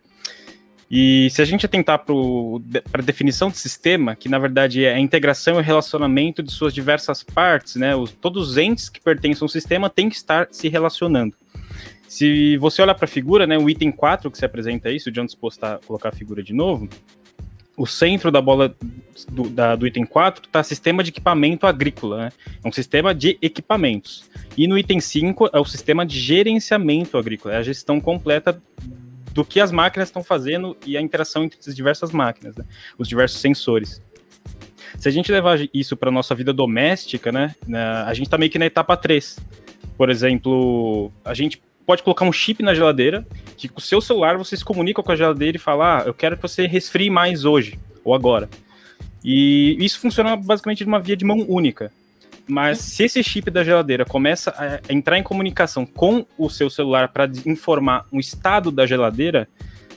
E se a gente atentar para a definição de sistema, que na verdade é a integração e relacionamento de suas diversas partes, né? Os, todos os entes que pertencem ao sistema têm que estar se relacionando. Se você olhar para a figura, né, o item 4 que se apresenta aí, se o John a colocar a figura de novo, o centro da bola do, da, do item 4 está sistema de equipamento agrícola, né? É um sistema de equipamentos. E no item 5 é o sistema de gerenciamento agrícola, é a gestão completa do que as máquinas estão fazendo e a interação entre as diversas máquinas, né? os diversos sensores. Se a gente levar isso para nossa vida doméstica, né, a gente está meio que na etapa 3. Por exemplo, a gente pode colocar um chip na geladeira, que com o seu celular você se comunica com a geladeira e fala, ah, eu quero que você resfrie mais hoje, ou agora. E isso funciona basicamente de uma via de mão única. Mas se esse chip da geladeira começa a entrar em comunicação com o seu celular para informar o estado da geladeira,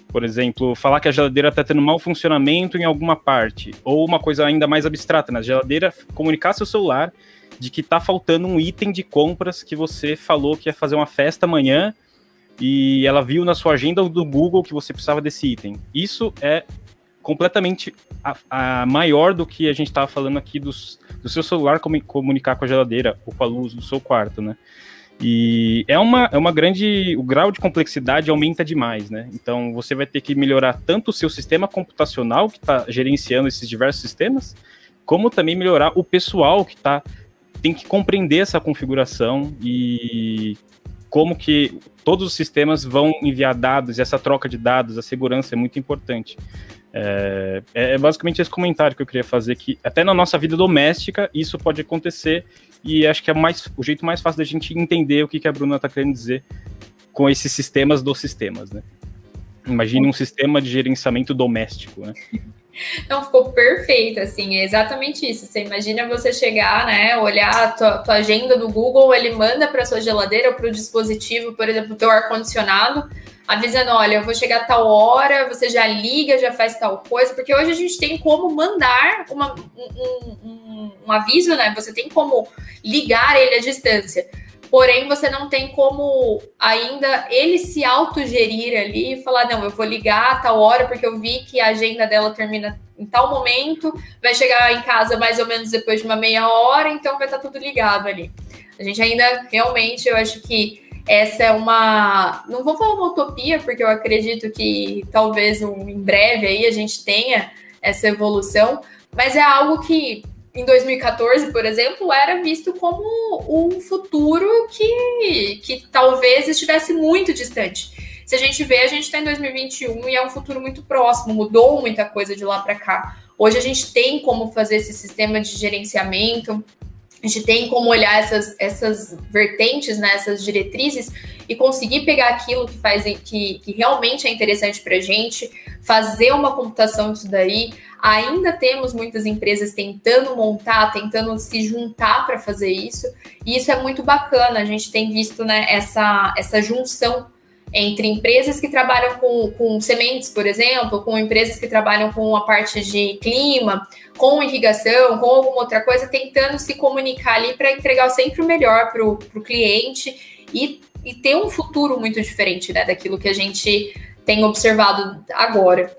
por exemplo, falar que a geladeira está tendo mau funcionamento em alguma parte, ou uma coisa ainda mais abstrata, na geladeira comunicar seu celular de que tá faltando um item de compras que você falou que ia fazer uma festa amanhã e ela viu na sua agenda do Google que você precisava desse item. Isso é completamente a, a maior do que a gente estava falando aqui dos, do seu celular comunicar com a geladeira ou com a luz do seu quarto, né? E é uma, é uma grande. O grau de complexidade aumenta demais, né? Então você vai ter que melhorar tanto o seu sistema computacional, que está gerenciando esses diversos sistemas, como também melhorar o pessoal que está tem que compreender essa configuração e como que todos os sistemas vão enviar dados e essa troca de dados, a segurança é muito importante. É, é, é basicamente esse comentário que eu queria fazer que até na nossa vida doméstica isso pode acontecer e acho que é mais o jeito mais fácil da gente entender o que, que a Bruna está querendo dizer com esses sistemas dos sistemas, né? Imagine um sistema de gerenciamento doméstico, né? Não, ficou perfeito, assim, é exatamente isso. Você imagina você chegar, né, olhar a tua, tua agenda do Google, ele manda para sua geladeira ou para o dispositivo, por exemplo, o teu ar-condicionado, avisando, olha, eu vou chegar a tal hora, você já liga, já faz tal coisa, porque hoje a gente tem como mandar uma, um, um, um aviso, né, você tem como ligar ele à distância porém você não tem como ainda ele se autogerir ali e falar, não, eu vou ligar a tal hora porque eu vi que a agenda dela termina em tal momento, vai chegar em casa mais ou menos depois de uma meia hora, então vai estar tudo ligado ali. A gente ainda, realmente, eu acho que essa é uma. Não vou falar uma utopia, porque eu acredito que talvez um, em breve aí a gente tenha essa evolução, mas é algo que em 2014, por exemplo, era visto como um futuro que, que talvez estivesse muito distante. Se a gente vê, a gente está em 2021 e é um futuro muito próximo, mudou muita coisa de lá para cá. Hoje a gente tem como fazer esse sistema de gerenciamento, a gente tem como olhar essas, essas vertentes, né, essas diretrizes e conseguir pegar aquilo que faz que, que realmente é interessante para a gente, fazer uma computação disso daí. Ainda temos muitas empresas tentando montar, tentando se juntar para fazer isso, e isso é muito bacana. A gente tem visto né, essa, essa junção entre empresas que trabalham com, com sementes, por exemplo, com empresas que trabalham com a parte de clima, com irrigação, com alguma outra coisa, tentando se comunicar ali para entregar sempre o melhor para o cliente e, e ter um futuro muito diferente né, daquilo que a gente tem observado agora.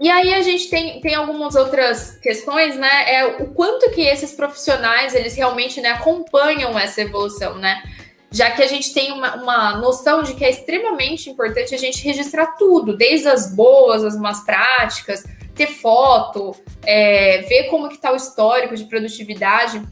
E aí a gente tem, tem algumas outras questões, né? É o quanto que esses profissionais eles realmente né, acompanham essa evolução, né? Já que a gente tem uma, uma noção de que é extremamente importante a gente registrar tudo, desde as boas, as más práticas, ter foto, é, ver como que está o histórico de produtividade.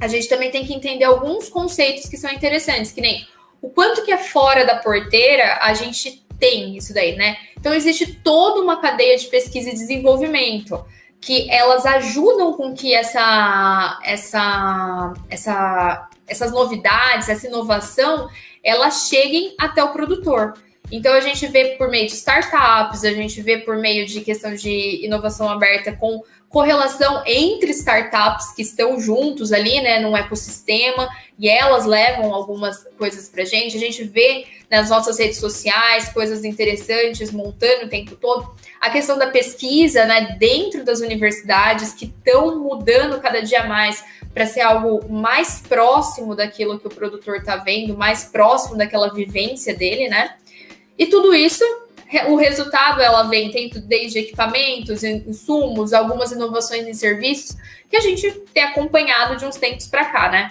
A gente também tem que entender alguns conceitos que são interessantes, que nem o quanto que é fora da porteira a gente tem isso daí, né? Então existe toda uma cadeia de pesquisa e desenvolvimento que elas ajudam com que essa, essa, essa, essas novidades, essa inovação, elas cheguem até o produtor. Então a gente vê por meio de startups, a gente vê por meio de questão de inovação aberta com correlação entre startups que estão juntos ali, né, num ecossistema, e elas levam algumas coisas para a gente. A gente vê nas nossas redes sociais coisas interessantes montando o tempo todo. A questão da pesquisa, né, dentro das universidades que estão mudando cada dia mais para ser algo mais próximo daquilo que o produtor está vendo, mais próximo daquela vivência dele, né? E tudo isso o resultado ela vem tendo desde equipamentos, insumos, algumas inovações em serviços que a gente tem acompanhado de uns tempos para cá, né?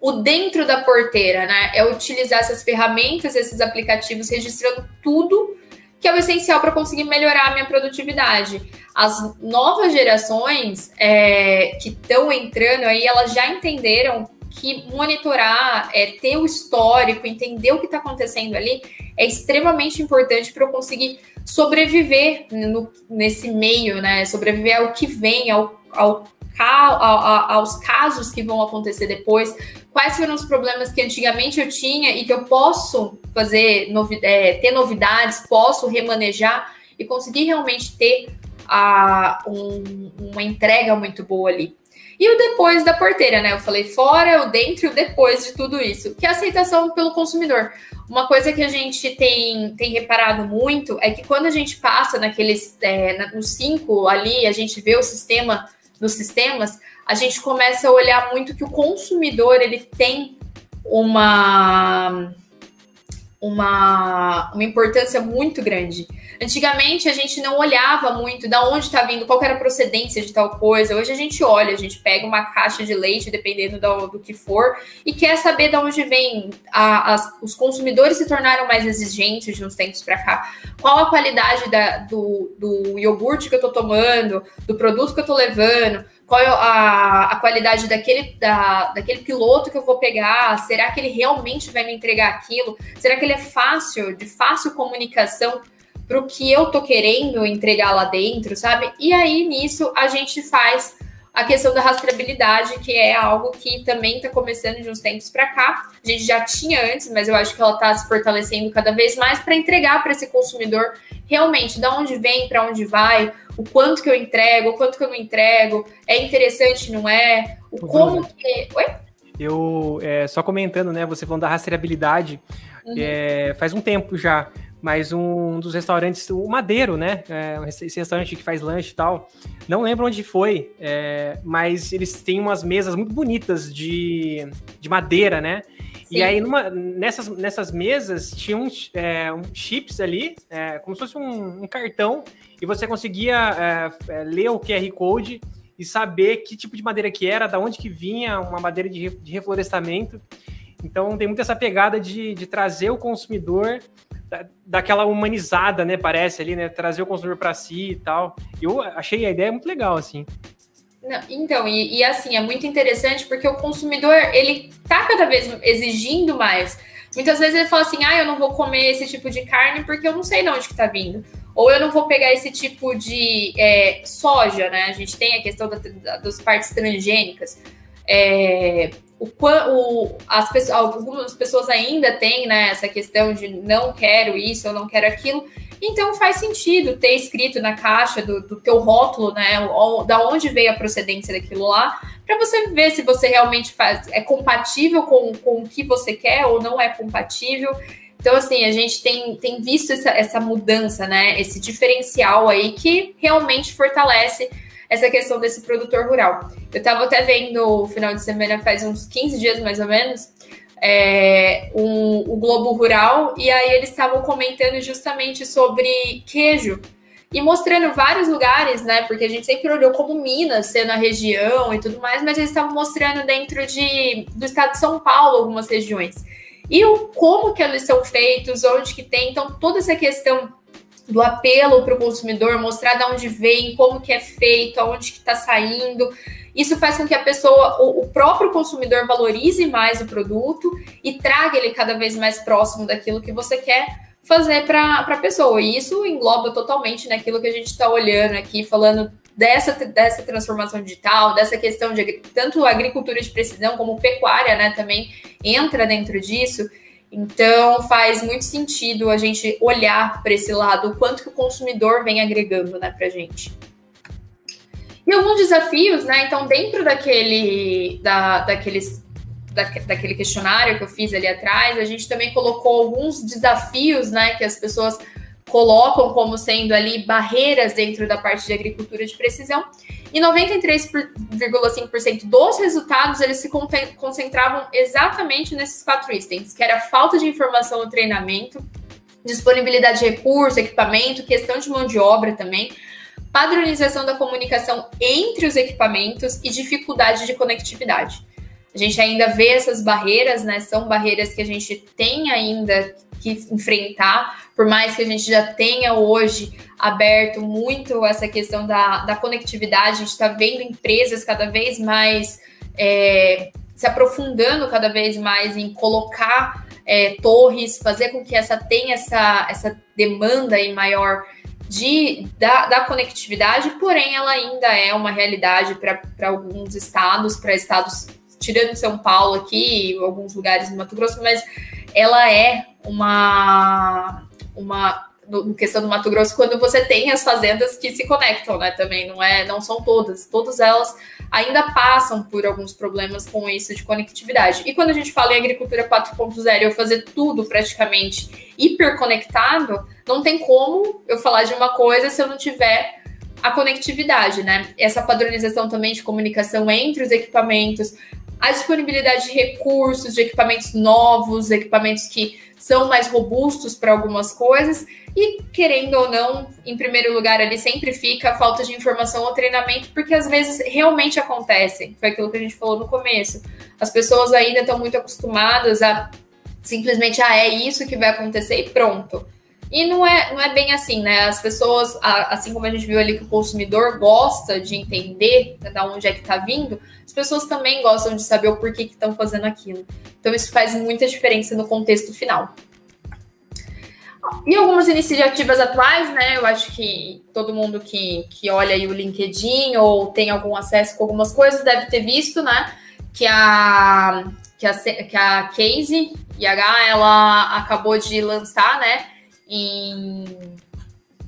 O dentro da porteira, né, é utilizar essas ferramentas, esses aplicativos, registrando tudo que é o essencial para conseguir melhorar a minha produtividade. As novas gerações é, que estão entrando aí, elas já entenderam que monitorar, é, ter o histórico, entender o que está acontecendo ali, é extremamente importante para eu conseguir sobreviver no, nesse meio, né? Sobreviver ao que vem, ao, ao, ao, aos casos que vão acontecer depois, quais foram os problemas que antigamente eu tinha e que eu posso fazer, novi é, ter novidades, posso remanejar e conseguir realmente ter a, um, uma entrega muito boa ali. E o depois da porteira, né? Eu falei fora, o dentro e o depois de tudo isso, que é a aceitação pelo consumidor. Uma coisa que a gente tem, tem reparado muito é que quando a gente passa naqueles, é, nos cinco ali, a gente vê o sistema nos sistemas, a gente começa a olhar muito que o consumidor ele tem uma uma, uma importância muito grande. Antigamente a gente não olhava muito da onde está vindo, qual era a procedência de tal coisa. Hoje a gente olha, a gente pega uma caixa de leite, dependendo do, do que for, e quer saber de onde vem. A, os consumidores se tornaram mais exigentes de uns tempos para cá. Qual a qualidade da, do, do iogurte que eu estou tomando, do produto que eu estou levando qual é a, a qualidade daquele, da, daquele piloto que eu vou pegar? Será que ele realmente vai me entregar aquilo? Será que ele é fácil, de fácil comunicação para o que eu tô querendo entregar lá dentro, sabe? E aí nisso a gente faz a questão da rastreabilidade, que é algo que também está começando de uns tempos para cá. A gente já tinha antes, mas eu acho que ela está se fortalecendo cada vez mais para entregar para esse consumidor realmente de onde vem, para onde vai, o quanto que eu entrego, o quanto que eu não entrego, é interessante, não é? O como que. Oi? Eu, é, só comentando, né? Você falando da rastreabilidade, uhum. é, faz um tempo já, mas um dos restaurantes, o Madeiro, né? É, esse restaurante que faz lanche e tal, não lembro onde foi, é, mas eles têm umas mesas muito bonitas de, de madeira, né? Sim. E aí, numa, nessas, nessas mesas, tinha uns é, um chips ali, é, como se fosse um, um, cartão, e você conseguia é, é ler o QR Code e saber que tipo de madeira que era, da onde que vinha, uma madeira de, de reflorestamento. Então, tem muito essa pegada de, de trazer o consumidor da, daquela humanizada, né? Parece ali, né? Trazer o consumidor para si e tal. Eu achei a ideia muito legal, assim. Não, então, e, e, assim, é muito interessante porque o consumidor, ele tá cada vez exigindo mais. Muitas vezes ele fala assim, ah, eu não vou comer esse tipo de carne porque eu não sei de onde que tá vindo. Ou eu não vou pegar esse tipo de é, soja, né? A gente tem a questão da, da, das partes transgênicas. É, o, o, as pessoas, algumas pessoas ainda têm né, essa questão de não quero isso, eu não quero aquilo. Então faz sentido ter escrito na caixa do, do teu rótulo, né, o, da onde veio a procedência daquilo lá, para você ver se você realmente faz, é compatível com, com o que você quer ou não é compatível. Então, assim, a gente tem, tem visto essa, essa mudança, né? Esse diferencial aí que realmente fortalece essa questão desse produtor rural. Eu estava até vendo o final de semana, faz uns 15 dias mais ou menos, é, um, o Globo Rural, e aí eles estavam comentando justamente sobre queijo e mostrando vários lugares, né? Porque a gente sempre olhou como Minas sendo a região e tudo mais, mas eles estavam mostrando dentro de, do estado de São Paulo algumas regiões. E o como que eles são feitos, onde que tem, então toda essa questão do apelo para o consumidor, mostrar de onde vem, como que é feito, aonde que está saindo. Isso faz com que a pessoa, o, próprio consumidor valorize mais o produto e traga ele cada vez mais próximo daquilo que você quer fazer para a pessoa. E isso engloba totalmente naquilo que a gente está olhando aqui, falando dessa, dessa transformação digital, dessa questão de tanto agricultura de precisão como pecuária, né, também entra dentro disso. Então faz muito sentido a gente olhar para esse lado, o quanto que o consumidor vem agregando né, para a gente. E alguns desafios, né? Então, dentro daquele, da, daqueles, da, daquele questionário que eu fiz ali atrás, a gente também colocou alguns desafios, né? Que as pessoas colocam como sendo ali barreiras dentro da parte de agricultura de precisão. E 93,5% dos resultados eles se concentravam exatamente nesses quatro itens, que era falta de informação no treinamento, disponibilidade de recurso, equipamento, questão de mão de obra também, padronização da comunicação entre os equipamentos e dificuldade de conectividade. A gente ainda vê essas barreiras, né? São barreiras que a gente tem ainda que enfrentar, por mais que a gente já tenha hoje aberto muito essa questão da, da conectividade, a gente está vendo empresas cada vez mais é, se aprofundando cada vez mais em colocar é, torres, fazer com que essa tenha essa, essa demanda aí maior de, da, da conectividade, porém ela ainda é uma realidade para alguns estados, para estados tirando São Paulo aqui, alguns lugares no Mato Grosso, mas ela é uma uma no questão do Mato Grosso quando você tem as fazendas que se conectam, né? Também não é, não são todas, todas elas ainda passam por alguns problemas com isso de conectividade. E quando a gente fala em agricultura 4.0, eu fazer tudo praticamente hiperconectado, não tem como eu falar de uma coisa se eu não tiver a conectividade, né? Essa padronização também de comunicação entre os equipamentos, a disponibilidade de recursos, de equipamentos novos, equipamentos que são mais robustos para algumas coisas, e querendo ou não, em primeiro lugar, ali sempre fica a falta de informação ou treinamento, porque às vezes realmente acontece. Foi aquilo que a gente falou no começo. As pessoas ainda estão muito acostumadas a simplesmente, ah, é isso que vai acontecer e pronto. E não é, não é bem assim, né? As pessoas, assim como a gente viu ali que o consumidor gosta de entender de onde é que está vindo, as pessoas também gostam de saber o porquê que estão fazendo aquilo. Então isso faz muita diferença no contexto final. E algumas iniciativas atuais, né? Eu acho que todo mundo que, que olha aí o LinkedIn ou tem algum acesso com algumas coisas deve ter visto, né? Que a, que a, que a Casey IH, ela acabou de lançar, né? Em,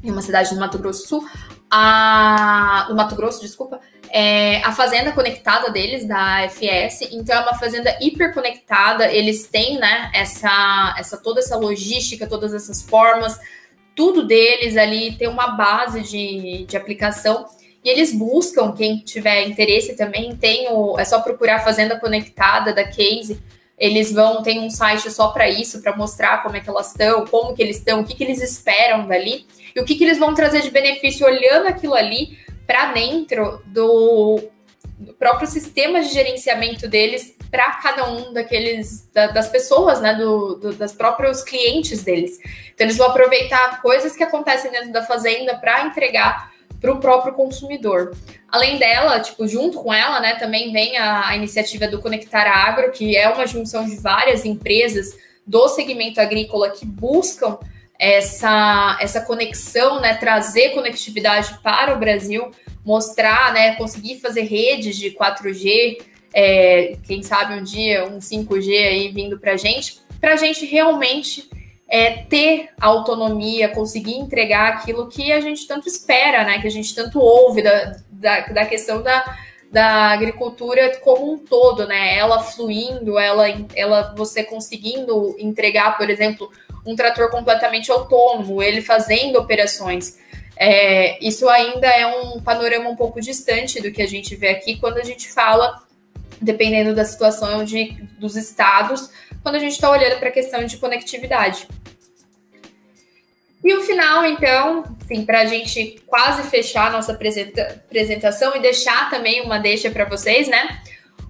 em uma cidade do Mato Grosso do Sul, a, no Mato Grosso, desculpa, é, a fazenda conectada deles, da FS, então é uma fazenda hiperconectada, eles têm, né, essa, essa, toda essa logística, todas essas formas, tudo deles ali tem uma base de, de aplicação, e eles buscam, quem tiver interesse também, tem o, é só procurar a Fazenda Conectada da Case, eles vão, tem um site só para isso, para mostrar como é que elas estão, como que eles estão, o que, que eles esperam dali, e o que, que eles vão trazer de benefício olhando aquilo ali para dentro do, do, próprio sistema de gerenciamento deles para cada um daqueles da, das pessoas, né, do, do, das próprios clientes deles. Então eles vão aproveitar coisas que acontecem dentro da fazenda para entregar para o próprio consumidor. Além dela, tipo, junto com ela, né, também vem a, a iniciativa do Conectar Agro, que é uma junção de várias empresas do segmento agrícola que buscam essa, essa conexão, né, trazer conectividade para o Brasil, mostrar, né, conseguir fazer redes de 4G, é, quem sabe um dia um 5G aí vindo para a gente, para a gente realmente é, ter autonomia, conseguir entregar aquilo que a gente tanto espera, né, que a gente tanto ouve da, da, da questão da, da agricultura como um todo, né? Ela fluindo, ela, ela você conseguindo entregar, por exemplo, um trator completamente autônomo, ele fazendo operações. É, isso ainda é um panorama um pouco distante do que a gente vê aqui quando a gente fala, dependendo da situação de, dos estados, quando a gente está olhando para a questão de conectividade. E o final, então, assim, para a gente quase fechar a nossa apresentação e deixar também uma deixa para vocês, né?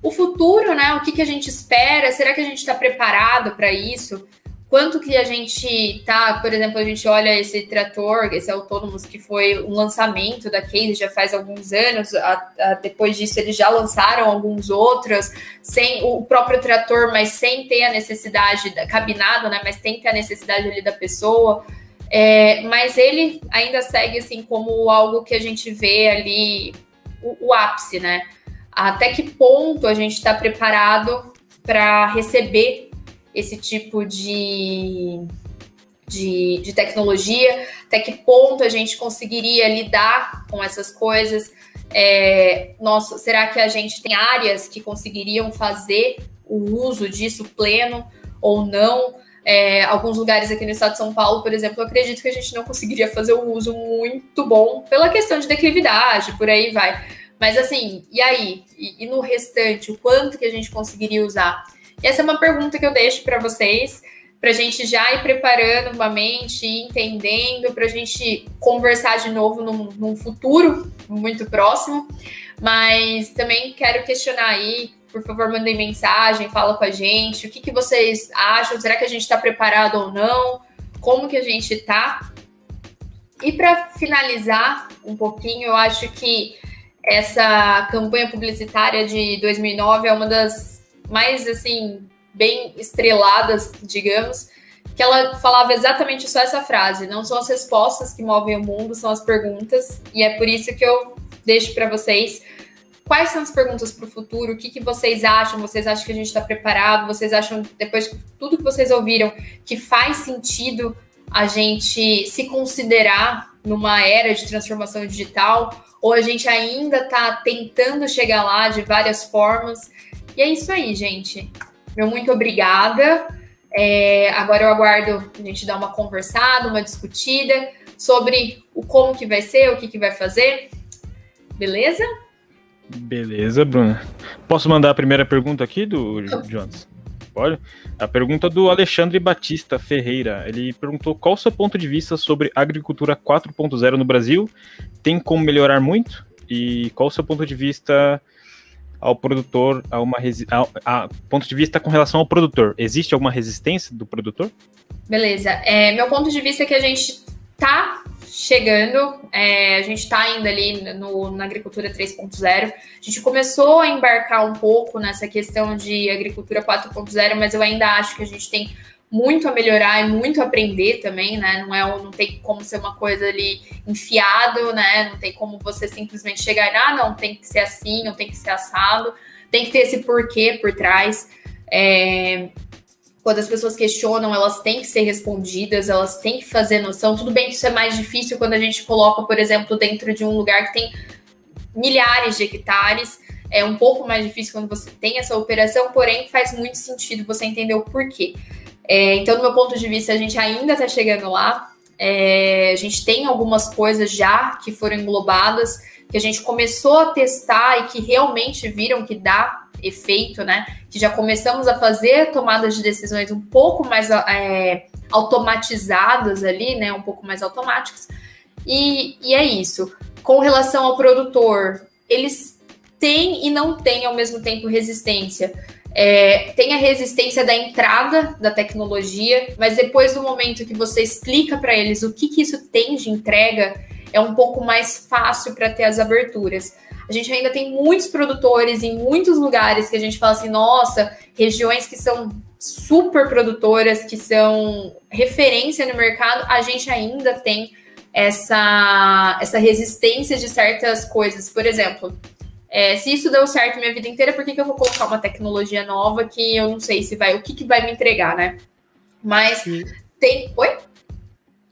O futuro, né? O que, que a gente espera? Será que a gente está preparado para isso? Quanto que a gente tá, por exemplo, a gente olha esse trator, esse autônomos que foi um lançamento da Case já faz alguns anos, a, a, depois disso eles já lançaram alguns outros, sem o próprio trator, mas sem ter a necessidade, da, cabinado, né, mas tem que ter a necessidade ali da pessoa, é, mas ele ainda segue assim como algo que a gente vê ali, o, o ápice, né, até que ponto a gente está preparado para receber esse tipo de, de, de, tecnologia, até que ponto a gente conseguiria lidar com essas coisas. É, nossa, será que a gente tem áreas que conseguiriam fazer o uso disso pleno ou não? É, alguns lugares aqui no estado de São Paulo, por exemplo, eu acredito que a gente não conseguiria fazer um uso muito bom pela questão de declividade, por aí vai. Mas assim, e aí? E, e no restante, o quanto que a gente conseguiria usar? Essa é uma pergunta que eu deixo para vocês, para a gente já ir preparando uma mente, entendendo, para a gente conversar de novo num, num, futuro muito próximo. Mas também quero questionar aí, por favor, mandem mensagem, fala com a gente, o que, que vocês acham? Será que a gente está preparado ou não? Como que a gente está? E para finalizar um pouquinho, eu acho que essa campanha publicitária de 2009 é uma das mais assim, bem estreladas, digamos, que ela falava exatamente só essa frase: não são as respostas que movem o mundo, são as perguntas. E é por isso que eu deixo para vocês quais são as perguntas para o futuro, o que, que vocês acham? Vocês acham que a gente está preparado? Vocês acham, depois de tudo que vocês ouviram, que faz sentido a gente se considerar numa era de transformação digital? Ou a gente ainda está tentando chegar lá de várias formas? E é isso aí, gente. Meu muito obrigada. É, agora eu aguardo a gente dar uma conversada, uma discutida sobre o como que vai ser, o que, que vai fazer. Beleza? Beleza, Bruna. Posso mandar a primeira pergunta aqui do Jones? Pode? A pergunta do Alexandre Batista Ferreira. Ele perguntou qual o seu ponto de vista sobre agricultura 4.0 no Brasil? Tem como melhorar muito? E qual o seu ponto de vista ao produtor, a uma a, a, ponto de vista com relação ao produtor. Existe alguma resistência do produtor? Beleza. É, meu ponto de vista é que a gente está chegando, é, a gente está ainda ali no, na agricultura 3.0. A gente começou a embarcar um pouco nessa questão de agricultura 4.0, mas eu ainda acho que a gente tem muito a melhorar e muito a aprender também, né? Não é, não tem como ser uma coisa ali enfiado, né? Não tem como você simplesmente chegar, ah, não, tem que ser assim, não tem que ser assado, tem que ter esse porquê por trás. É, quando as pessoas questionam, elas têm que ser respondidas, elas têm que fazer noção. Tudo bem que isso é mais difícil quando a gente coloca, por exemplo, dentro de um lugar que tem milhares de hectares. É um pouco mais difícil quando você tem essa operação, porém faz muito sentido você entender o porquê. É, então, do meu ponto de vista, a gente ainda está chegando lá. É, a gente tem algumas coisas já que foram englobadas, que a gente começou a testar e que realmente viram que dá efeito, né? Que já começamos a fazer tomadas de decisões um pouco mais é, automatizadas ali, né? Um pouco mais automáticas. E, e é isso. Com relação ao produtor, eles têm e não têm ao mesmo tempo resistência. É, tem a resistência da entrada da tecnologia, mas depois do momento que você explica para eles o que, que isso tem de entrega, é um pouco mais fácil para ter as aberturas. A gente ainda tem muitos produtores em muitos lugares que a gente fala assim, nossa, regiões que são super produtoras, que são referência no mercado, a gente ainda tem essa, essa resistência de certas coisas. Por exemplo, é, se isso deu certo minha vida inteira, por que, que eu vou colocar uma tecnologia nova que eu não sei se vai, o que, que vai me entregar, né? Mas Sim. tem. Oi?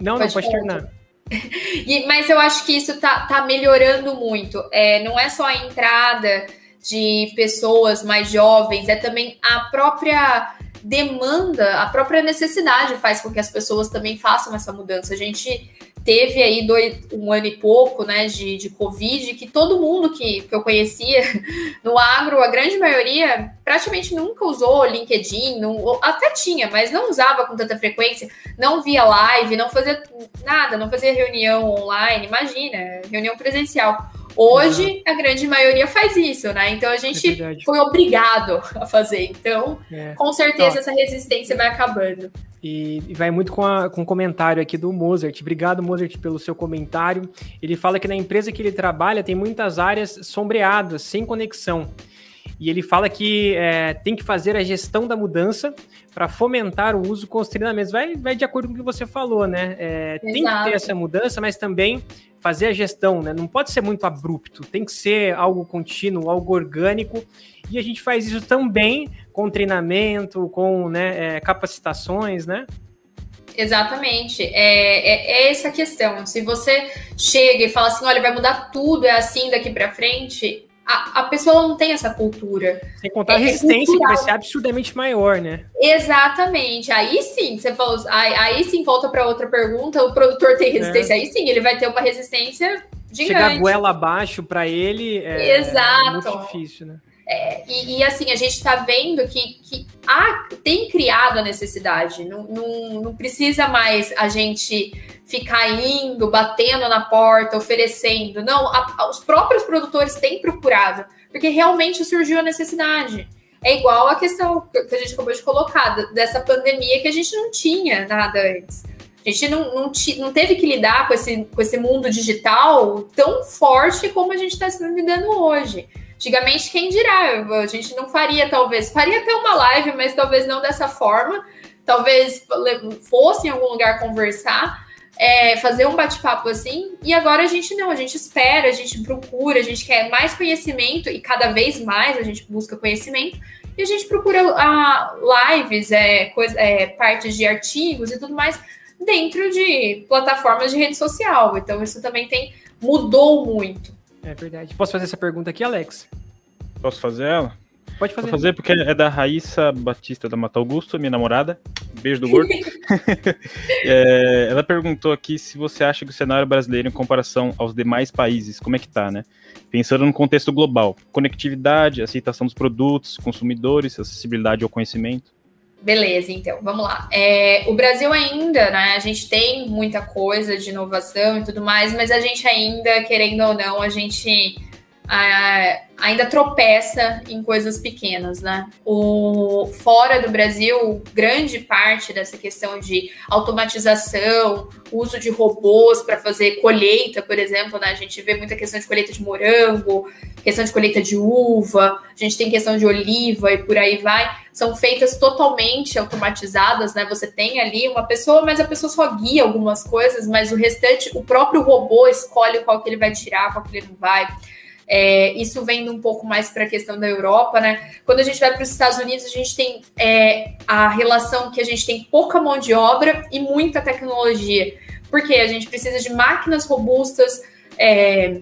Não, pode não, pode terminar. e, mas eu acho que isso tá, tá melhorando muito. É, não é só a entrada de pessoas mais jovens, é também a própria demanda, a própria necessidade faz com que as pessoas também façam essa mudança. A gente teve aí dois, um ano e pouco né, de, de Covid, que todo mundo que, que eu conhecia no agro, a grande maioria, praticamente nunca usou LinkedIn, não, até tinha, mas não usava com tanta frequência, não via live, não fazia nada, não fazia reunião online, imagina, reunião presencial. Hoje, a grande maioria faz isso, né? Então, a gente é foi obrigado a fazer. Então, é. com certeza, essa resistência vai acabando. E, e, vai muito com, a, com o comentário aqui do Mozart. Obrigado, Mozart, pelo seu comentário. Ele fala que na empresa que ele trabalha tem muitas áreas sombreadas, sem conexão. E ele fala que é, tem que fazer a gestão da mudança para fomentar o uso com os treinamentos. Vai, vai de acordo com o que você falou, né? É, tem que ter essa mudança, mas também fazer a gestão, né? Não pode ser muito abrupto, tem que ser algo contínuo, algo orgânico. E a gente faz isso também com treinamento, com né, é, capacitações, né? Exatamente. É, é, é, essa a questão. Se você chega e fala assim, olha, vai mudar tudo, é assim daqui para frente, a, a, pessoa não tem essa cultura. Sem contar a é, é resistência, que vai ser absurdamente maior, né? Exatamente. Aí sim, você falou, aí, aí sim volta para outra pergunta, o produtor tem resistência, é. aí sim, ele vai ter uma resistência gigante. Chegar goela abaixo para ele é, Exato. é muito difícil, né? É, e, e, assim, a gente está vendo que, que há, tem criado a necessidade. Não, não, não precisa mais a gente ficar indo, batendo na porta, oferecendo. Não, a, a, os próprios produtores têm procurado, porque realmente surgiu a necessidade. É igual a questão que a gente acabou de colocar, dessa pandemia que a gente não tinha nada antes. A gente não, não, não teve que lidar com esse, com esse mundo digital tão forte como a gente está lidando hoje. Antigamente, quem dirá? A gente não faria, talvez. Faria até uma live, mas talvez não dessa forma. Talvez fosse em algum lugar conversar, é, fazer um bate-papo assim. E agora a gente não, a gente espera, a gente procura, a gente quer mais conhecimento e cada vez mais a gente busca conhecimento. E a gente procura a, lives, é, coisa, é, partes de artigos e tudo mais dentro de plataformas de rede social. Então isso também tem mudou muito. É verdade. Posso fazer essa pergunta aqui, Alex? Posso fazer ela? Pode fazer. Vou fazer porque é da Raíssa Batista da Mata Augusto, minha namorada. Beijo do gordo. é, ela perguntou aqui se você acha que o cenário brasileiro, em comparação aos demais países, como é que tá, né? Pensando no contexto global, conectividade, aceitação dos produtos, consumidores, acessibilidade ao conhecimento. Beleza, então, vamos lá. É, o Brasil ainda, né? A gente tem muita coisa de inovação e tudo mais, mas a gente ainda, querendo ou não, a gente ainda tropeça em coisas pequenas, né? O fora do Brasil, grande parte dessa questão de automatização, uso de robôs para fazer colheita, por exemplo, né? A gente vê muita questão de colheita de morango, questão de colheita de uva, a gente tem questão de oliva e por aí vai, são feitas totalmente automatizadas, né? Você tem ali uma pessoa, mas a pessoa só guia algumas coisas, mas o restante, o próprio robô escolhe qual que ele vai tirar, qual que ele não vai. É, isso vem um pouco mais para a questão da Europa, né? Quando a gente vai para os Estados Unidos, a gente tem é, a relação que a gente tem pouca mão de obra e muita tecnologia. Porque a gente precisa de máquinas robustas, é,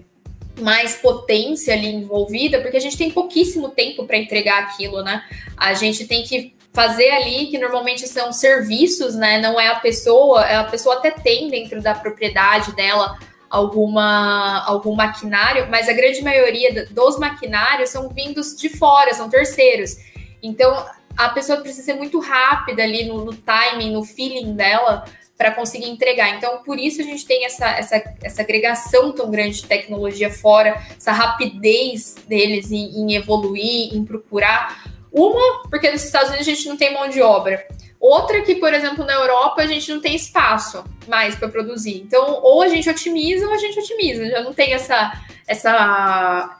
mais potência ali envolvida, porque a gente tem pouquíssimo tempo para entregar aquilo, né? A gente tem que fazer ali que normalmente são serviços, né? Não é a pessoa, a pessoa até tem dentro da propriedade dela alguma algum maquinário, mas a grande maioria dos maquinários são vindos de fora, são terceiros. Então a pessoa precisa ser muito rápida ali no, no timing, no feeling dela para conseguir entregar. Então, por isso a gente tem essa, essa, essa agregação tão grande de tecnologia fora, essa rapidez deles em, em evoluir, em procurar. Uma, porque nos Estados Unidos a gente não tem mão de obra. Outra que, por exemplo, na Europa a gente não tem espaço mais para produzir. Então, ou a gente otimiza ou a gente otimiza. Já não tem essa, essa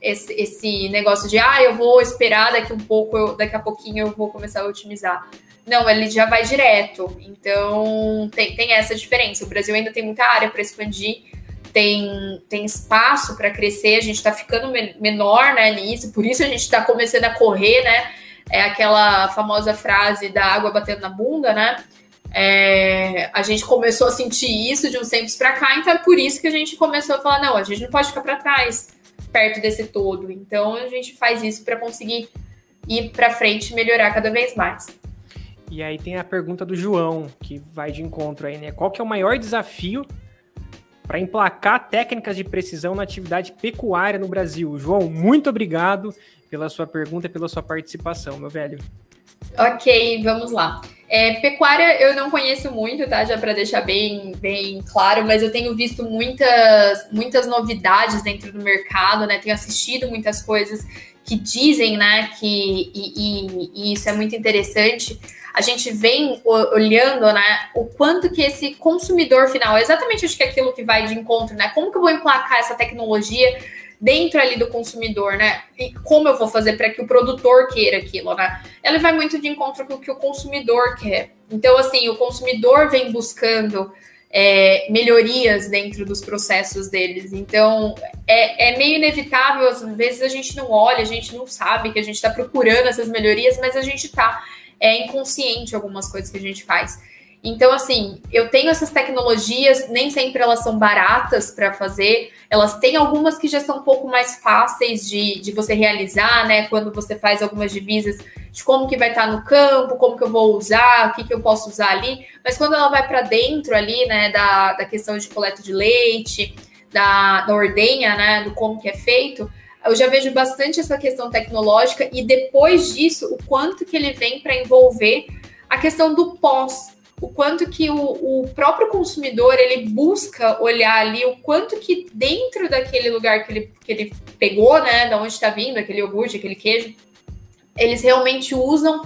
esse, esse negócio de ah, eu vou esperar daqui um pouco, eu, daqui a pouquinho eu vou começar a otimizar. Não, ele já vai direto. Então tem, tem essa diferença. O Brasil ainda tem muita área para expandir, tem, tem espaço para crescer, a gente está ficando menor né, nisso, por isso a gente está começando a correr, né? É aquela famosa frase da água batendo na bunda, né? É, a gente começou a sentir isso de uns tempos para cá, então é por isso que a gente começou a falar: não, a gente não pode ficar para trás, perto desse todo. Então a gente faz isso para conseguir ir para frente e melhorar cada vez mais. E aí tem a pergunta do João, que vai de encontro aí, né? Qual que é o maior desafio para emplacar técnicas de precisão na atividade pecuária no Brasil? João, muito obrigado pela sua pergunta e pela sua participação, meu velho. Ok, vamos lá. É, pecuária eu não conheço muito, tá? Já para deixar bem, bem claro, mas eu tenho visto muitas, muitas novidades dentro do mercado, né? Tenho assistido muitas coisas que dizem, né, que e, e, e isso é muito interessante a gente vem olhando, né, o quanto que esse consumidor final, exatamente acho que é aquilo que vai de encontro, né? Como que eu vou emplacar essa tecnologia dentro ali do consumidor, né? E como eu vou fazer para que o produtor queira aquilo, né? Ela vai muito de encontro com o que o consumidor quer. Então, assim, o consumidor vem buscando é, melhorias dentro dos processos deles. Então, é, é, meio inevitável, às vezes a gente não olha, a gente não sabe que a gente está procurando essas melhorias, mas a gente está é inconsciente algumas coisas que a gente faz. Então, assim, eu tenho essas tecnologias, nem sempre elas são baratas para fazer, elas têm algumas que já são um pouco mais fáceis de, de você realizar, né? Quando você faz algumas divisas de como que vai estar tá no campo, como que eu vou usar, o que, que eu posso usar ali, mas quando ela vai para dentro ali, né, da, da questão de coleta de leite, da, da ordenha, né, do como que é feito, eu já vejo bastante essa questão tecnológica e depois disso, o quanto que ele vem para envolver a questão do pós, o quanto que o, o, próprio consumidor ele busca olhar ali o quanto que dentro daquele lugar que ele, que ele pegou, né, da onde está vindo aquele iogurte, aquele queijo, eles realmente usam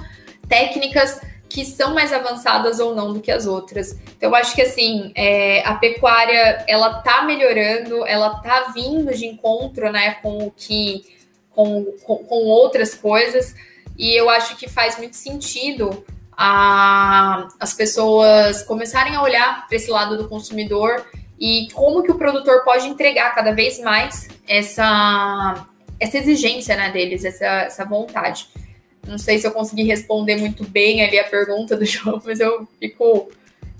técnicas que são mais avançadas ou não do que as outras. Então, eu acho que assim, é, a pecuária ela tá melhorando, ela tá vindo de encontro, né, com o que com, com, com outras coisas, e eu acho que faz muito sentido a, as pessoas começarem a olhar para esse lado do consumidor e como que o produtor pode entregar cada vez mais essa, essa exigência né, deles, essa, essa vontade. Não sei se eu consegui responder muito bem ali a pergunta do João, mas eu fico,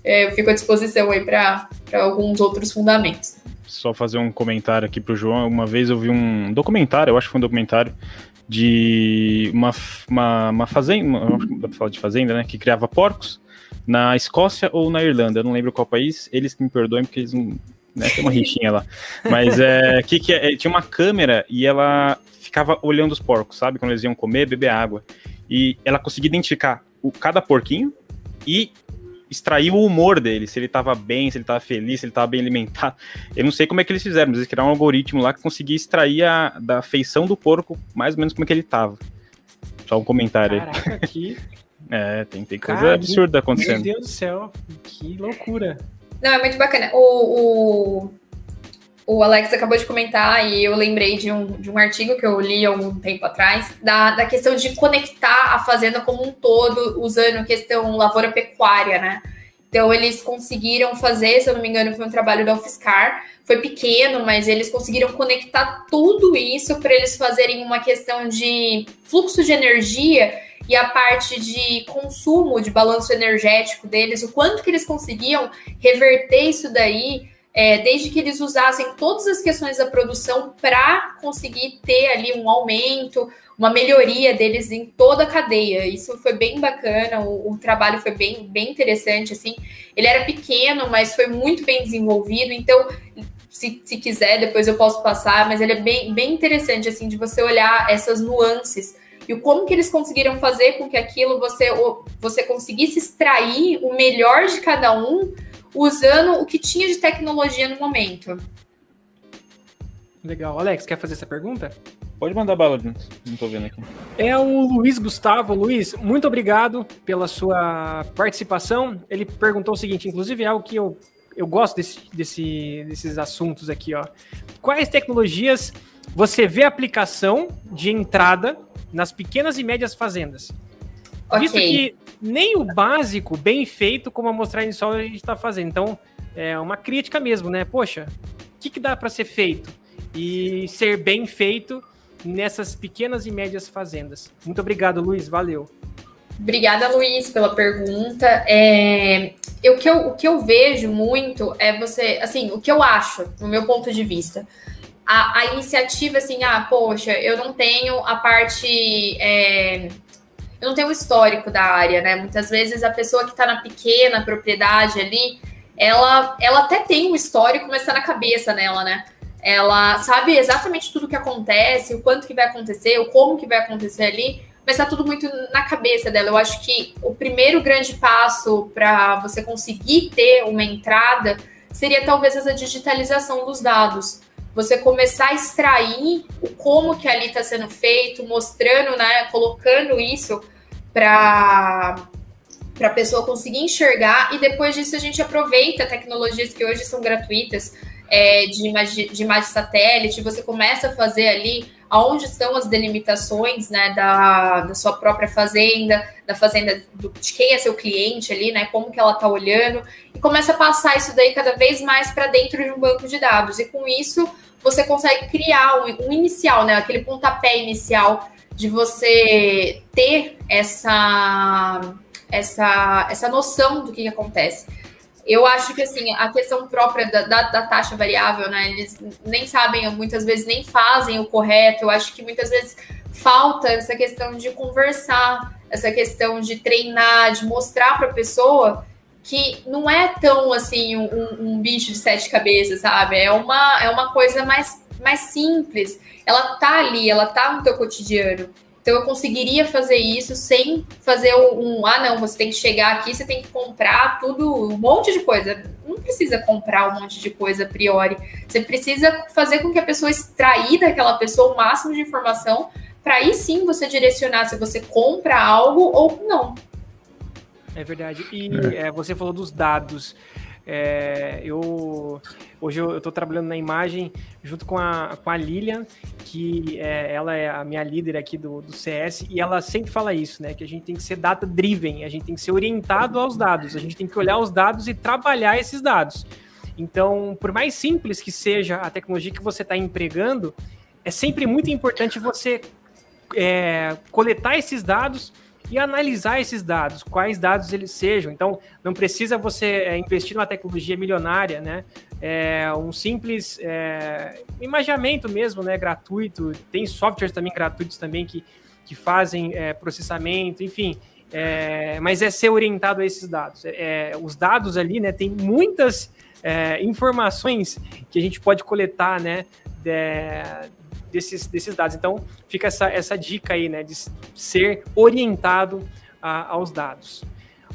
é, eu fico à disposição aí para alguns outros fundamentos. Só fazer um comentário aqui para o João. Uma vez eu vi um documentário, eu acho que foi um documentário, de uma, uma, uma fazenda, uma, falar de fazenda, né? Que criava porcos na Escócia ou na Irlanda, eu não lembro qual país, eles me perdoem porque eles não. Né, tem uma rixinha lá. Mas é, que, que é, tinha uma câmera e ela ficava olhando os porcos, sabe? Quando eles iam comer, beber água. E ela conseguia identificar o, cada porquinho e extrair o humor dele, se ele estava bem, se ele estava feliz, se ele estava bem alimentado. Eu não sei como é que eles fizeram, mas eles criaram um algoritmo lá que conseguia extrair a, da feição do porco mais ou menos como é que ele estava. Só um comentário Caraca, aí. que... É, tem, tem coisa Cara, absurda acontecendo. Meu Deus do céu, que loucura. Não, é muito bacana. O, o, o Alex acabou de comentar e eu lembrei de um, de um artigo que eu li há algum tempo atrás, da, da questão de conectar a fazenda como um todo, usando a questão lavoura-pecuária, né? Então, eles conseguiram fazer, se eu não me engano, foi um trabalho da UFSCar, foi pequeno, mas eles conseguiram conectar tudo isso para eles fazerem uma questão de fluxo de energia e a parte de consumo, de balanço energético deles, o quanto que eles conseguiam reverter isso daí é, desde que eles usassem todas as questões da produção para conseguir ter ali um aumento, uma melhoria deles em toda a cadeia. Isso foi bem bacana, o, o, trabalho foi bem, bem interessante, assim. Ele era pequeno, mas foi muito bem desenvolvido, então, se, se quiser, depois eu posso passar, mas ele é bem, bem interessante, assim, de você olhar essas nuances e como que eles conseguiram fazer com que aquilo você, você conseguisse extrair o melhor de cada um usando o que tinha de tecnologia no momento. Legal. Alex, quer fazer essa pergunta? Pode mandar bala, não tô vendo aqui. É o Luiz Gustavo. Luiz, muito obrigado pela sua participação. Ele perguntou o seguinte, inclusive é algo que eu, eu gosto desse, desse, desses assuntos aqui, ó. Quais tecnologias você vê aplicação de entrada nas pequenas e médias fazendas? Okay. Visto que nem o básico, bem feito, como a mostrar inicial a gente está fazendo. Então, é uma crítica mesmo, né? Poxa, o que, que dá para ser feito? E ser bem feito nessas pequenas e médias fazendas. Muito obrigado, Luiz. Valeu. Obrigada, Luiz, pela pergunta. É, o, que eu, o que eu vejo muito é você, assim, o que eu acho, no meu ponto de vista, a, a iniciativa, assim, ah, poxa, eu não tenho a parte é, eu não tenho um histórico da área, né? Muitas vezes a pessoa que está na pequena propriedade ali, ela, ela até tem um histórico, mas está na cabeça dela, né? Ela sabe exatamente tudo o que acontece, o quanto que vai acontecer, o como que vai acontecer ali, mas está tudo muito na cabeça dela. Eu acho que o primeiro grande passo para você conseguir ter uma entrada seria talvez essa digitalização dos dados você começar a extrair o como que ali está sendo feito, mostrando, né, colocando isso para para a pessoa conseguir enxergar e depois disso a gente aproveita tecnologias que hoje são gratuitas é, de, imagem, de imagem satélite, você começa a fazer ali aonde estão as delimitações né, da, da sua própria fazenda, da fazenda do, de quem é seu cliente ali, né? Como que ela está olhando, e começa a passar isso daí cada vez mais para dentro de um banco de dados. E com isso você consegue criar um, um inicial, né? Aquele pontapé inicial de você ter essa, essa, essa noção do que, que acontece. Eu acho que assim, a questão própria da, da, da, taxa variável, né? Eles nem sabem, muitas vezes nem fazem o correto. Eu acho que muitas vezes falta essa questão de conversar, essa questão de treinar, de mostrar para a pessoa que não é tão assim um, um, bicho de sete cabeças, sabe? É uma, é uma coisa mais, mais simples. Ela tá ali, ela tá no teu cotidiano. Então eu conseguiria fazer isso sem fazer um, um, ah não, você tem que chegar aqui, você tem que comprar tudo, um monte de coisa. Não precisa comprar um monte de coisa a priori. Você precisa fazer com que a pessoa extrair daquela pessoa o máximo de informação para aí sim você direcionar se você compra algo ou não. É verdade. E é. É, você falou dos dados. É, eu hoje eu estou trabalhando na imagem junto com a, com a Lilian, que é, ela é a minha líder aqui do, do CS, e ela sempre fala isso, né? Que a gente tem que ser data driven, a gente tem que ser orientado aos dados, a gente tem que olhar os dados e trabalhar esses dados. Então, por mais simples que seja a tecnologia que você está empregando, é sempre muito importante você é, coletar esses dados e analisar esses dados, quais dados eles sejam. Então, não precisa você é, investir numa tecnologia milionária, né? É um simples é, imaginamento mesmo, né? Gratuito. Tem softwares também gratuitos também que, que fazem é, processamento, enfim. É, mas é ser orientado a esses dados. É, os dados ali, né? Tem muitas é, informações que a gente pode coletar, né? De, desses, desses dados. Então, fica essa, essa dica aí, né, de ser orientado a, aos dados.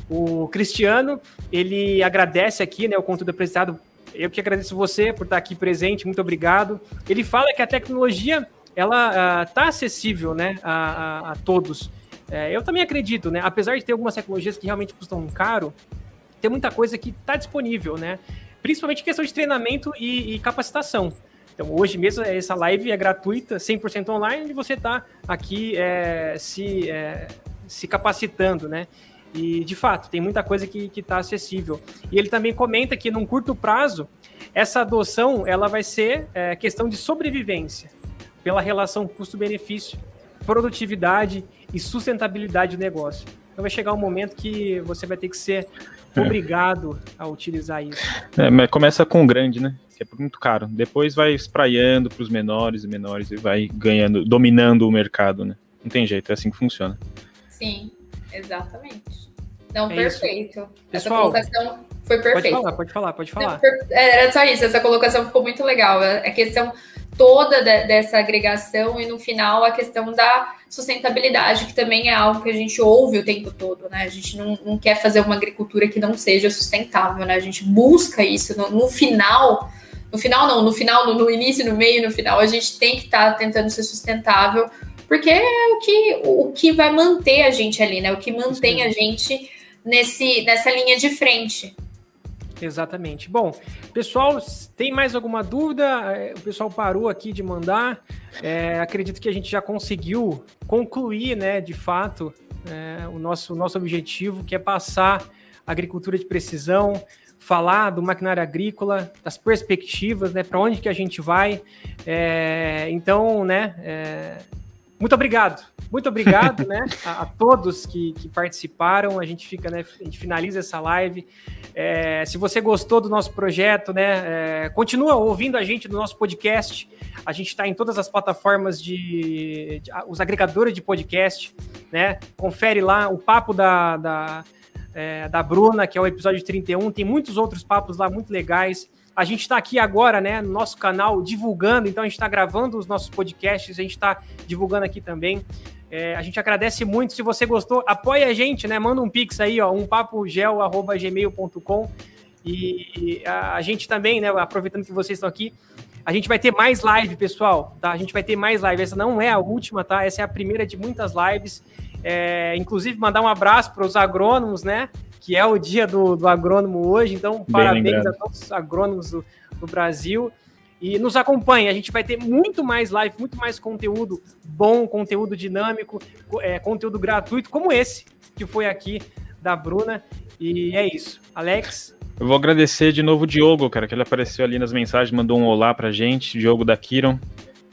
O Cristiano, ele agradece aqui, né, o conteúdo apresentado. Eu que agradeço você por estar aqui presente, muito obrigado. Ele fala que a tecnologia, ela está uh, acessível, né, a, a, a todos. É, eu também acredito, né, apesar de ter algumas tecnologias que realmente custam caro, tem muita coisa que está disponível, né, principalmente questão de treinamento e, e capacitação. Então, hoje mesmo, essa live é gratuita, 100% online, e você está aqui é, se, é, se capacitando, né? E, de fato, tem muita coisa que está acessível. E ele também comenta que, num curto prazo, essa adoção ela vai ser é, questão de sobrevivência, pela relação custo-benefício, produtividade e sustentabilidade do negócio. Então, vai chegar um momento que você vai ter que ser é. obrigado a utilizar isso. É, mas começa com o grande, né? que é muito caro. Depois vai espraiando para os menores e menores e vai ganhando, dominando o mercado, né? Não tem jeito, é assim que funciona. Sim, exatamente. Não, é perfeito. Isso. Pessoal, Essa colocação foi perfeita. Pode falar, pode falar, pode falar. Não. É, era só isso, essa colocação ficou muito legal. A questão toda de, dessa agregação e no final a questão da sustentabilidade, que também é algo que a gente ouve o tempo todo, né? A gente não, não quer fazer uma agricultura que não seja sustentável, né? A gente busca isso no, no final no final, não, no final, no, no início, no meio, no final, a gente tem que estar tá tentando ser sustentável, porque é o que, o que vai manter a gente ali, né? O que mantém a gente nesse, nessa linha de frente. Exatamente. Bom, pessoal, tem mais alguma dúvida? É, o pessoal parou aqui de mandar. É, acredito que a gente já conseguiu concluir, né, de fato, é, o nosso, nosso objetivo, que é passar agricultura de precisão, falar do maquinário agrícola, das perspectivas, né, para onde que a gente vai. É, então, né, é, muito obrigado, muito obrigado, né, a, a todos que, que, participaram. A gente fica, né, a gente finaliza essa live. É, se você gostou do nosso projeto, né, é, continua ouvindo a gente no nosso podcast. A gente está em todas as plataformas de, de, os agregadores de podcast, né? Confere lá o papo da, da é, da Bruna, que é o episódio 31. Tem muitos outros papos lá muito legais. A gente está aqui agora, né, no nosso canal, divulgando. Então, a gente está gravando os nossos podcasts, a gente está divulgando aqui também. É, a gente agradece muito. Se você gostou, apoia a gente, né? Manda um pix aí, ó, um. E a, a, gente também, né? Aproveitando que vocês estão aqui, a gente vai ter mais live, pessoal. Tá? A gente vai ter mais live. Essa não é a última, tá? Essa é a primeira de muitas lives. É, inclusive, mandar um abraço para os agrônomos, né? Que é o dia do, do agrônomo hoje. Então, Bem parabéns lembrado. a todos os agrônomos do, do Brasil. E nos acompanhe, a gente vai ter muito mais live, muito mais conteúdo bom, conteúdo dinâmico, é, conteúdo gratuito, como esse que foi aqui da Bruna. E é isso. Alex? Eu vou agradecer de novo o Diogo, cara, que ele apareceu ali nas mensagens, mandou um olá pra gente. Diogo da Kiron,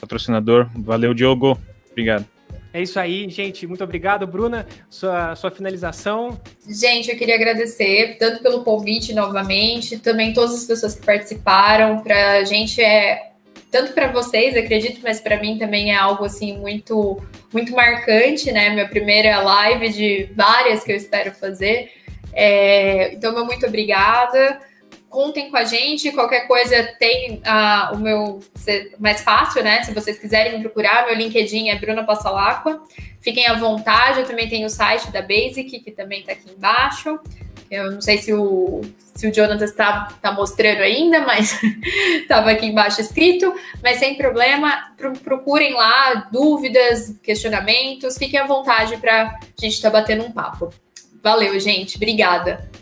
patrocinador. Valeu, Diogo. Obrigado. É isso aí, gente. Muito obrigado, Bruna. Sua, sua finalização. Gente, eu queria agradecer tanto pelo convite novamente, também todas as pessoas que participaram. Para a gente é tanto para vocês, acredito, mas para mim também é algo assim muito muito marcante, né? Minha primeira live de várias que eu espero fazer. É, então, meu muito obrigada contem com a gente. Qualquer coisa tem uh, o meu mais fácil, né? Se vocês quiserem me procurar, meu LinkedIn é Bruna Passalacqua. Fiquem à vontade. Eu também tenho o site da Basic, que também está aqui embaixo. Eu não sei se o, se o Jonathan está tá mostrando ainda, mas estava aqui embaixo escrito. Mas sem problema, procurem lá dúvidas, questionamentos. Fiquem à vontade para a gente estar tá batendo um papo. Valeu, gente. Obrigada.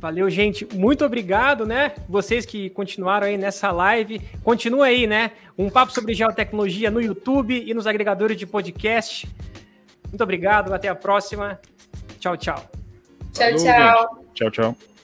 Valeu, gente. Muito obrigado, né? Vocês que continuaram aí nessa live. Continua aí, né? Um papo sobre geotecnologia no YouTube e nos agregadores de podcast. Muito obrigado. Até a próxima. Tchau, tchau. Tchau, tchau. Tchau, tchau.